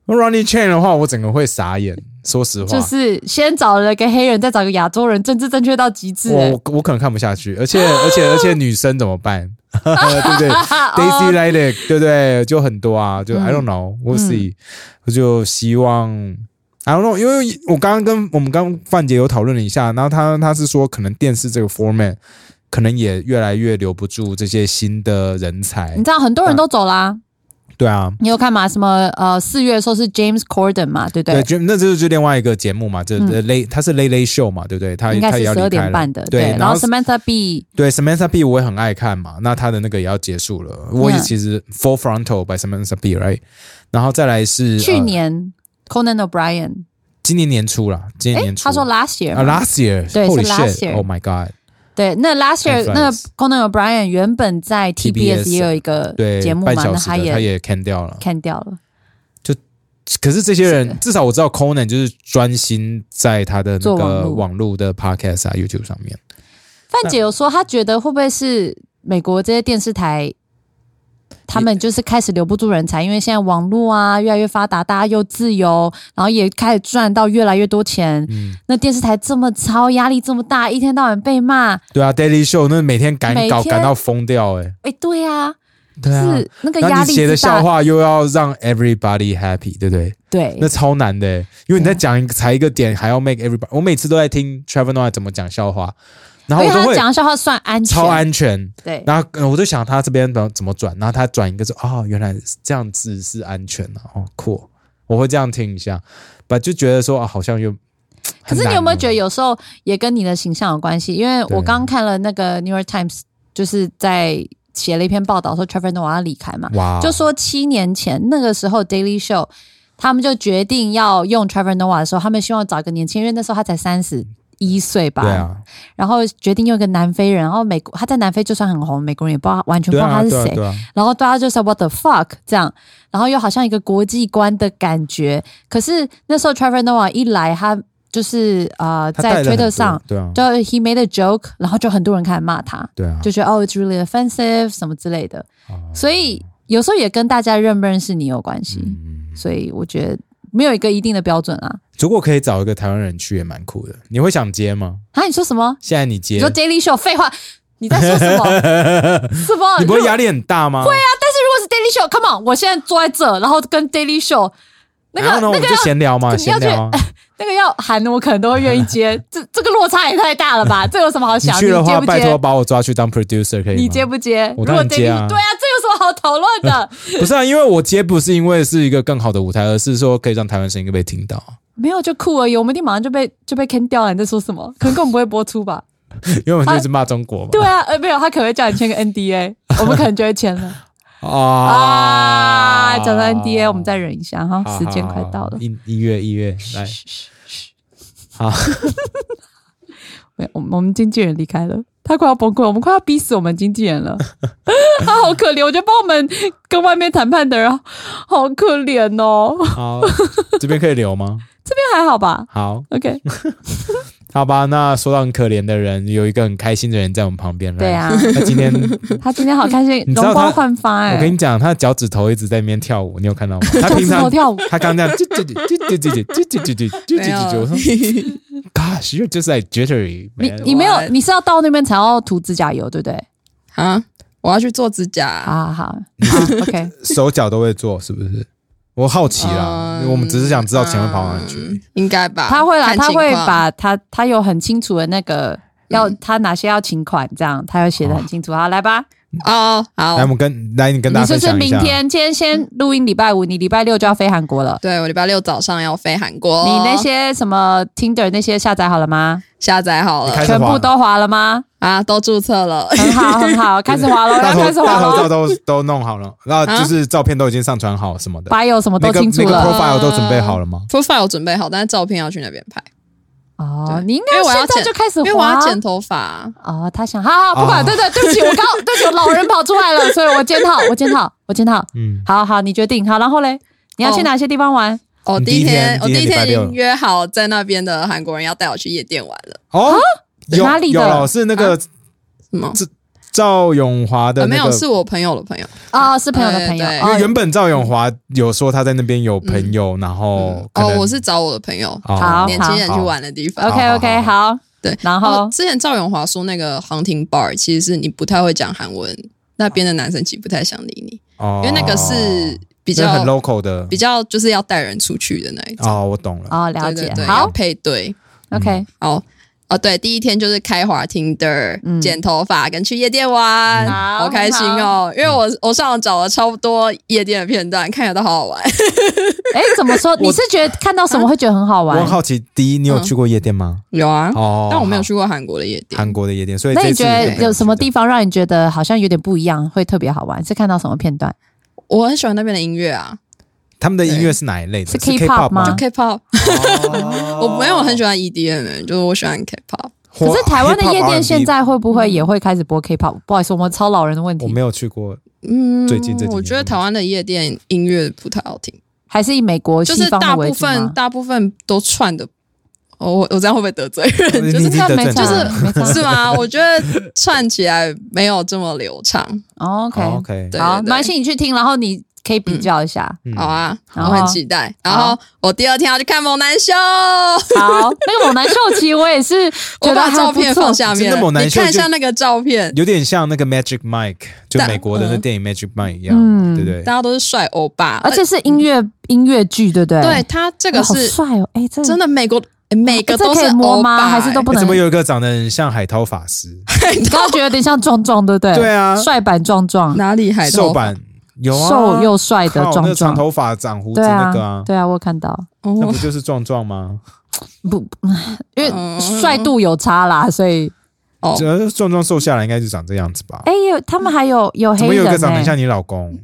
Ronnie Chan 的话，我整个会傻眼。说实话，就是先找了个黑人，再找个亚洲人，政治正确到极致。我我可能看不下去，而且 而且而且女生怎么办？对不对？Daisy l i l e k 对不对？就很多啊，就 I don't know，we'll see。我就希望 I don't know，因为我刚刚跟我们刚范姐有讨论了一下，然后她她是说，可能电视这个 format 可能也越来越留不住这些新的人才。你知道，很多人都走啦。对啊，你有看吗？什么呃，四月的时候是 James Corden 嘛，对不对？对，那就是另外一个节目嘛，这 Late，他是 Late Late Show 嘛，对不对？他应该是十二点半的。对，然后 Samantha B，对 Samantha B 我也很爱看嘛，那他的那个也要结束了。我也其实 Full Frontal by Samantha B，right？然后再来是去年 Conan O'Brien，今年年初了，今年年初他说 Last year 啊，Last year，对，是 Last year，Oh my God。对，那 last year 那个 Conan O'Brien 原本在 TBS 也有一个节目嘛，那他也他也 can 掉了，can 掉了。就可是这些人，至少我知道 Conan 就是专心在他的那个网络的 podcast 啊 YouTube 上面。范姐有说，她觉得会不会是美国这些电视台？他们就是开始留不住人才，因为现在网络啊越来越发达，大家又自由，然后也开始赚到越来越多钱。嗯，那电视台这么超压力这么大，一天到晚被骂。对啊，Daily Show 那每天赶稿赶到疯掉，哎哎，对啊，对啊，那个压力写的笑话又要让 everybody happy，对不对？对，那超难的，因为你在讲一个才一个点，还要 make everybody。我每次都在听 Trevor Noah 怎么讲笑话。然后我都会讲的笑话算安全，超安全。对，然后我就想他这边怎么转，然后他转一个说哦，原来这样子是安全的哦，酷。我会这样听一下，把就觉得说啊，好像又可是你有没有觉得有时候也跟你的形象有关系？因为我刚刚看了那个 New York Times，就是在写了一篇报道说 Trevor Noah 要离开嘛，就说七年前那个时候 Daily Show 他们就决定要用 Trevor Noah 的时候，他们希望找一个年轻，因为那时候他才三十。一岁吧，对啊，然后决定用一个南非人，然后美国他在南非就算很红，美国人也不知道完全不知道他是谁，然后大家就说 What the fuck 这样，然后又好像一个国际观的感觉。可是那时候 Trevor Noah 一来，他就是呃在推特上，对啊，就 He made a joke，然后就很多人开始骂他，对啊，就觉得哦 It's really offensive 什么之类的，所以有时候也跟大家认不认识你有关系，所以我觉得。没有一个一定的标准啊。如果可以找一个台湾人去，也蛮酷的。你会想接吗？啊，你说什么？现在你接？你说 Daily Show？废话，你在说什么？什么？你不会压力很大吗？会啊，但是如果是 Daily Show，Come on，我现在坐在这，然后跟 Daily Show 那个那个就闲聊嘛，闲聊。那个要喊的我可能都会愿意接，这这个落差也太大了吧？这有什么好想？你去的话，拜托把我抓去当 producer 可以吗？你接不接？我当然接啊！对啊，么好讨论的？不是啊，因为我接不是因为是一个更好的舞台，而是说可以让台湾声音被听到。没有就酷而已，我们一定马上就被就被坑掉了。你在说什么？可能根本不会播出吧？因为我们就是骂中国嘛。对啊，呃，没有，他可能会叫你签个 NDA，我们可能就会签了。啊，讲到 NDA，我们再忍一下哈，时间快到了。音音乐，音乐，来。好，没，我我们经纪人离开了，他快要崩溃，我们快要逼死我们经纪人了，他好可怜，我觉得帮我们跟外面谈判的人好可怜哦。好，这边可以留吗？这边还好吧？好，OK。好吧，那说到很可怜的人，有一个很开心的人在我们旁边了。对啊，他今天 他今天好开心，容光焕发哎！我跟你讲，他的脚趾头一直在那边跳舞，你有看到吗？他平常跳舞，他刚这样，就就就就就就就就就就就就，Gosh，就是在 jittery。你你没有，你是要到那边才要涂指甲油，对不对？啊，我要去做指甲。好好，OK，手脚都会做，是不是？我好奇啦，我们只是想知道钱会跑哪去，应该吧？他会啦，他会把他他有很清楚的那个要他哪些要请款，这样他要写的很清楚。好，来吧。哦，好，来我们跟来你跟大家分享一下。你是明天，今天先录音，礼拜五，你礼拜六就要飞韩国了。对，我礼拜六早上要飞韩国。你那些什么 Tinder 那些下载好了吗？下载好了，全部都划了吗？啊，都注册了，很好很好，开始划了，要开始划了。照都 都弄好了，然后就是照片都已经上传好什么的，白有什么都清楚了。profile 都准备好了吗？profile 准备好，但是照片要去那边拍。哦，你应该现在就开始，因为我要剪头发。哦，他想，好好不管，对对，对不起，我刚 对不起，老人跑出来了，所以我检讨，我检讨，我检讨。嗯，好好，你决定好，然后嘞，你要去哪些地方玩？哦，第一天，我第一天已经约好，在那边的韩国人要带我去夜店玩了。哦，哪里的？是那个什么？赵永华的没有，是我朋友的朋友啊，是朋友的朋友。因为原本赵永华有说他在那边有朋友，然后哦，我是找我的朋友，好年轻人去玩的地方。OK OK，好，对。然后之前赵永华说那个 hunting bar 其实是你不太会讲韩文，那边的男生其实不太想理你，因为那个是比较很 local 的，比较就是要带人出去的那一种。哦，我懂了。哦，了解。好，配对。OK，好。哦，对，第一天就是开滑听的，剪头发跟去夜店玩，好开心哦！因为我我上网找了超多夜店的片段，看起来都好好玩。哎，怎么说？你是觉得看到什么会觉得很好玩？我很好奇，第一，你有去过夜店吗？有啊，哦，但我没有去过韩国的夜店。韩国的夜店，所以那你觉得有什么地方让你觉得好像有点不一样，会特别好玩？是看到什么片段？我很喜欢那边的音乐啊。他们的音乐是哪一类的？是 K-pop 吗？就 K-pop。我没有很喜欢 EDM，就是我喜欢 K-pop。可是台湾的夜店现在会不会也会开始播 K-pop？不好意思，我们超老人的问题。我没有去过。嗯，最近这我觉得台湾的夜店音乐不太好听，还是以美国就是大部分大部分都串的。我我这样会不会得罪人？就是没就是是吗？我觉得串起来没有这么流畅。OK OK，好，马信你去听，然后你。可以比较一下，好啊，我很期待。然后我第二天要去看猛男秀，好，那个猛男秀其实我也是，我把照片放下面，你看一下那个照片，有点像那个 Magic Mike，就美国的那电影 Magic Mike 一样，对不对？大家都是帅欧巴，而且是音乐音乐剧，对不对？对他这个是帅哦，哎，真的美国每个都是摸吗，还是都不能？怎么有一个长得很像海涛法师？你刚觉得有点像壮壮，对不对？对啊，帅版壮壮，哪里海涛版？有啊，瘦又帅的壮壮，长头发、长胡子那个啊，对啊，我看到，那不就是壮壮吗？不，因为帅度有差啦，所以哦，壮壮瘦下来应该就长这样子吧？哎，有他们还有有黑人，有一个长得像你老公，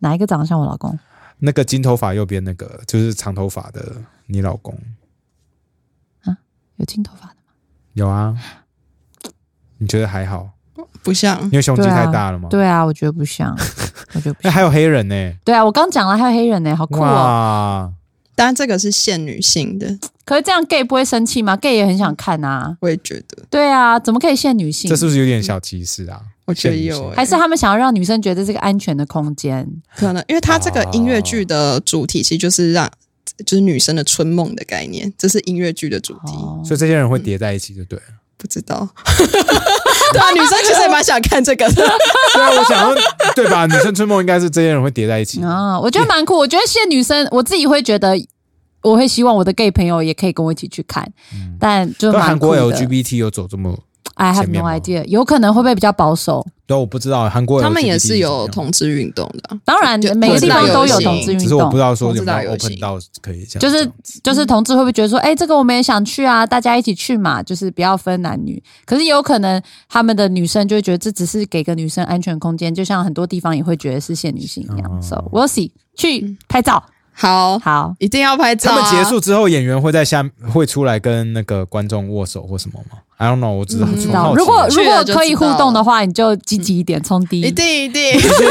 哪一个长得像我老公？那个金头发右边那个就是长头发的你老公啊？有金头发的吗？有啊，你觉得还好？不像，因为胸肌太大了吗？对啊，我觉得不像，我觉得。哎，还有黑人呢？对啊，我刚讲了，还有黑人呢，好酷哦！当然，这个是限女性的。可是这样 gay 不会生气吗？gay 也很想看啊。我也觉得。对啊，怎么可以限女性？这是不是有点小歧视啊？我觉得有，还是他们想要让女生觉得这个安全的空间？可能，因为他这个音乐剧的主题其实就是让，就是女生的春梦的概念，这是音乐剧的主题。所以这些人会叠在一起，就对了。不知道。对啊，女生其实也蛮想看这个的。对啊，我想，对吧？女生春梦应该是这些人会叠在一起啊。我觉得蛮酷。我觉得现在女生，我自己会觉得，我会希望我的 gay 朋友也可以跟我一起去看。但就韩国 LGBT 有走这么。I have no idea，有可能会不会比较保守？对，我不知道韩国他们也是有同志运动的，当然每个地方都有同志运动，只是我不知道说有没有 open 到可以这样。就是就是同志会不会觉得说，哎，这个我们也想去啊，大家一起去嘛，就是不要分男女。可是有可能他们的女生就会觉得这只是给个女生安全空间，就像很多地方也会觉得是限女性一样。So we'll see，去拍照。好好，一定要拍照。他们结束之后，演员会在下会出来跟那个观众握手或什么吗？I don't know，我只是很好奇。如果如果可以互动的话，你就积极一点，冲第一。一定一定。就是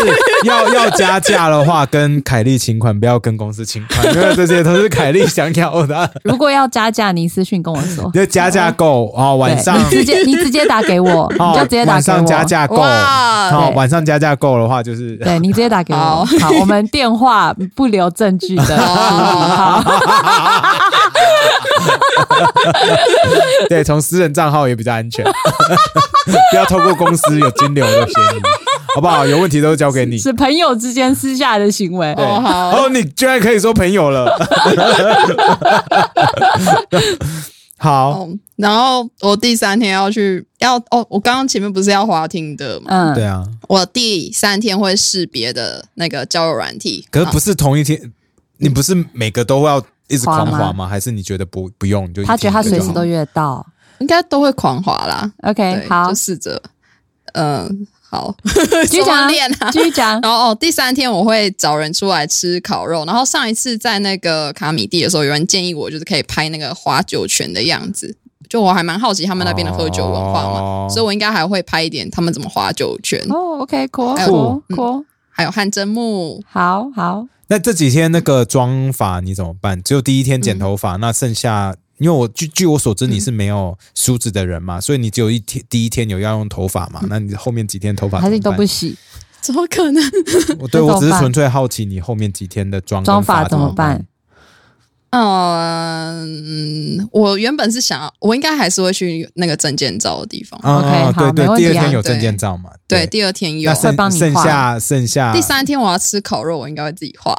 要 要加价的话，跟凯莉请款，不要跟公司请款，因为这些都是凯莉想要的。如果要加价，你私讯跟我说。要加价够啊，晚上直接你直接打给我，你就直接打给我。晚上加价够，好，晚上加价够的话，就是对你直接打给我。好，我们电话不留证据的。好，对，从私人账号也比较安全，不要透过公司有金流的嫌疑，好不好？有问题都交给你，是朋友之间私下的行为。对，哦，你居然可以说朋友了。好，然后我第三天要去，要哦，我刚刚前面不是要滑听的吗？嗯，对啊，我第三天会试别的那个交友软体，可是不是同一天。你不是每个都会要一直狂滑吗？还是你觉得不不用？就他觉得他随时都约得到，应该都会狂滑啦。OK，好，就试着，嗯，好，继续讲，继续讲。然后哦，第三天我会找人出来吃烤肉。然后上一次在那个卡米蒂的时候，有人建议我就是可以拍那个划酒泉的样子，就我还蛮好奇他们那边的喝酒文化嘛，所以我应该还会拍一点他们怎么划酒泉。哦，OK，cool，cool，cool，还有汗蒸木，好好。那这几天那个妆法你怎么办？只有第一天剪头发，那剩下因为我据据我所知你是没有梳子的人嘛，所以你只有一天第一天有要用头发嘛？那你后面几天头发还是都不洗？怎么可能？我对我只是 纯粹好奇你后面几天的妆妆法怎么办？嗯，我原本是想，我应该还是会去那个证件照的地方。OK，好对对，第二天有证件照嘛？对，第二天有。那剩下剩下第三天我要吃烤肉，我应该会自己画。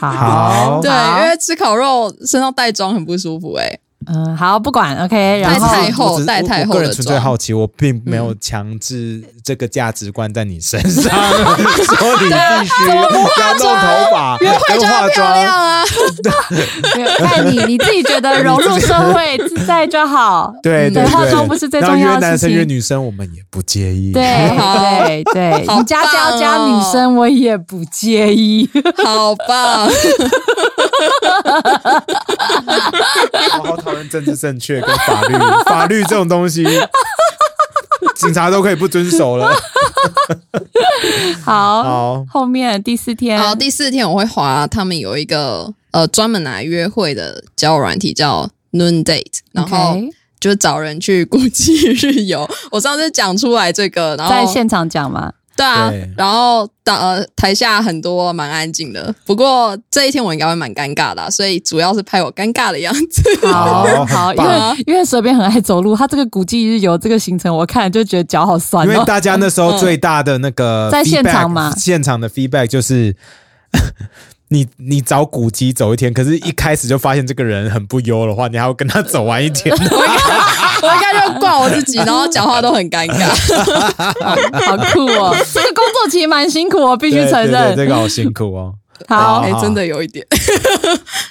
好，对，因为吃烤肉身上带妆很不舒服哎。嗯，好，不管，OK。戴太后，戴太后。个人纯粹好奇，我并没有强制这个价值观在你身上，说你必须要弄头发、要漂亮啊。看你，你自己觉得融入社会自在就好。对对，化妆不是最重要的男生约女生，我们也不介意。对对对，你加加加女生，我也不介意。好棒。好好讨厌政治正确跟法律，法律这种东西，警察都可以不遵守了。好，好，后面第四天，好，第四天我会划他们有一个呃专门来约会的交友软体叫 Noon Date，然后就找人去 国际日游。我上次讲出来这个，然后在现场讲吗？对啊，然后当呃台下很多蛮安静的，不过这一天我应该会蛮尴尬的，所以主要是拍我尴尬的样子。好 好，因为因为蛇边很爱走路，他这个古迹日游这个行程，我看就觉得脚好酸。因为大家那时候最大的那个在现场嘛，现场的 feedback 就是。你你找古迹走一天，可是一开始就发现这个人很不优的话，你还要跟他走完一天。我应该就怪我自己，然后讲话都很尴尬，好酷哦！这个工作其实蛮辛苦，我必须承认，这个好辛苦哦。好，哎，真的有一点。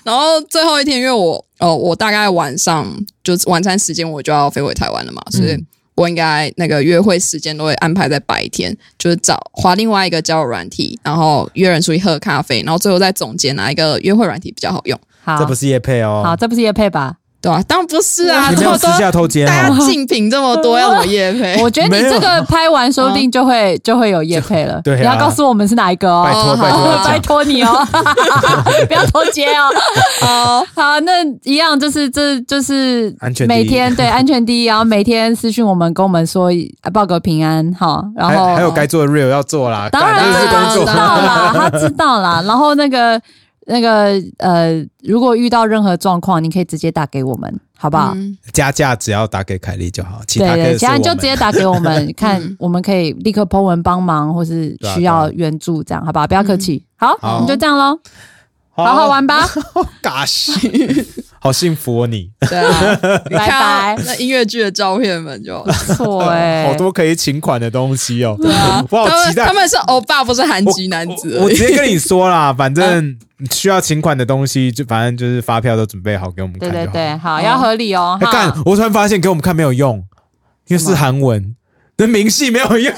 然后最后一天，因为我哦，我大概晚上就晚餐时间我就要飞回台湾了嘛，所以我应该那个约会时间都会安排在白天，就是找划另外一个交友软体，然后约人出去喝咖啡，然后最后再总结哪一个约会软体比较好用。好，这不是叶配哦。好，这不是叶配吧？对啊，当然不是啊！这么多私下偷奸，大家竞品这么多，要怎么夜配？我觉得你这个拍完，说不定就会就会有夜配了。对，你要告诉我们是哪一个哦？拜托拜托拜托你哦！不要偷接哦！好，好，那一样就是这就是安全每天对安全第一，然后每天私讯我们，跟我们说报个平安哈。然后还有该做的 real 要做啦，当然是工作，知道啦，他知道啦。然后那个。那个呃，如果遇到任何状况，你可以直接打给我们，好不好？加价只要打给凯莉就好，其他对，其他就直接打给我们，看我们可以立刻 Po 文帮忙，或是需要援助，这样好不好？不要客气，好，我们就这样喽，好好玩吧，嘎西。好幸福哦，你对啊，拜拜。那音乐剧的照片们就错哎，好多可以请款的东西哦。对啊，我好期待。他们是欧巴，不是韩籍男子。我直接跟你说啦，反正需要请款的东西，就反正就是发票都准备好给我们看。对对对，好，要合理哦。干，我突然发现给我们看没有用，因为是韩文。那明细没有用，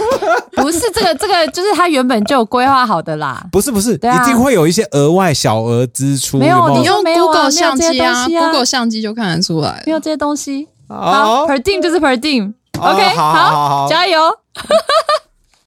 不是这个，这个就是他原本就有规划好的啦。不是不是，一定会有一些额外小额支出。没有，你用 Google 相机啊，Google 相机就看得出来。没有这些东西，好，Per Diem 就是 Per Diem，OK，好，加油。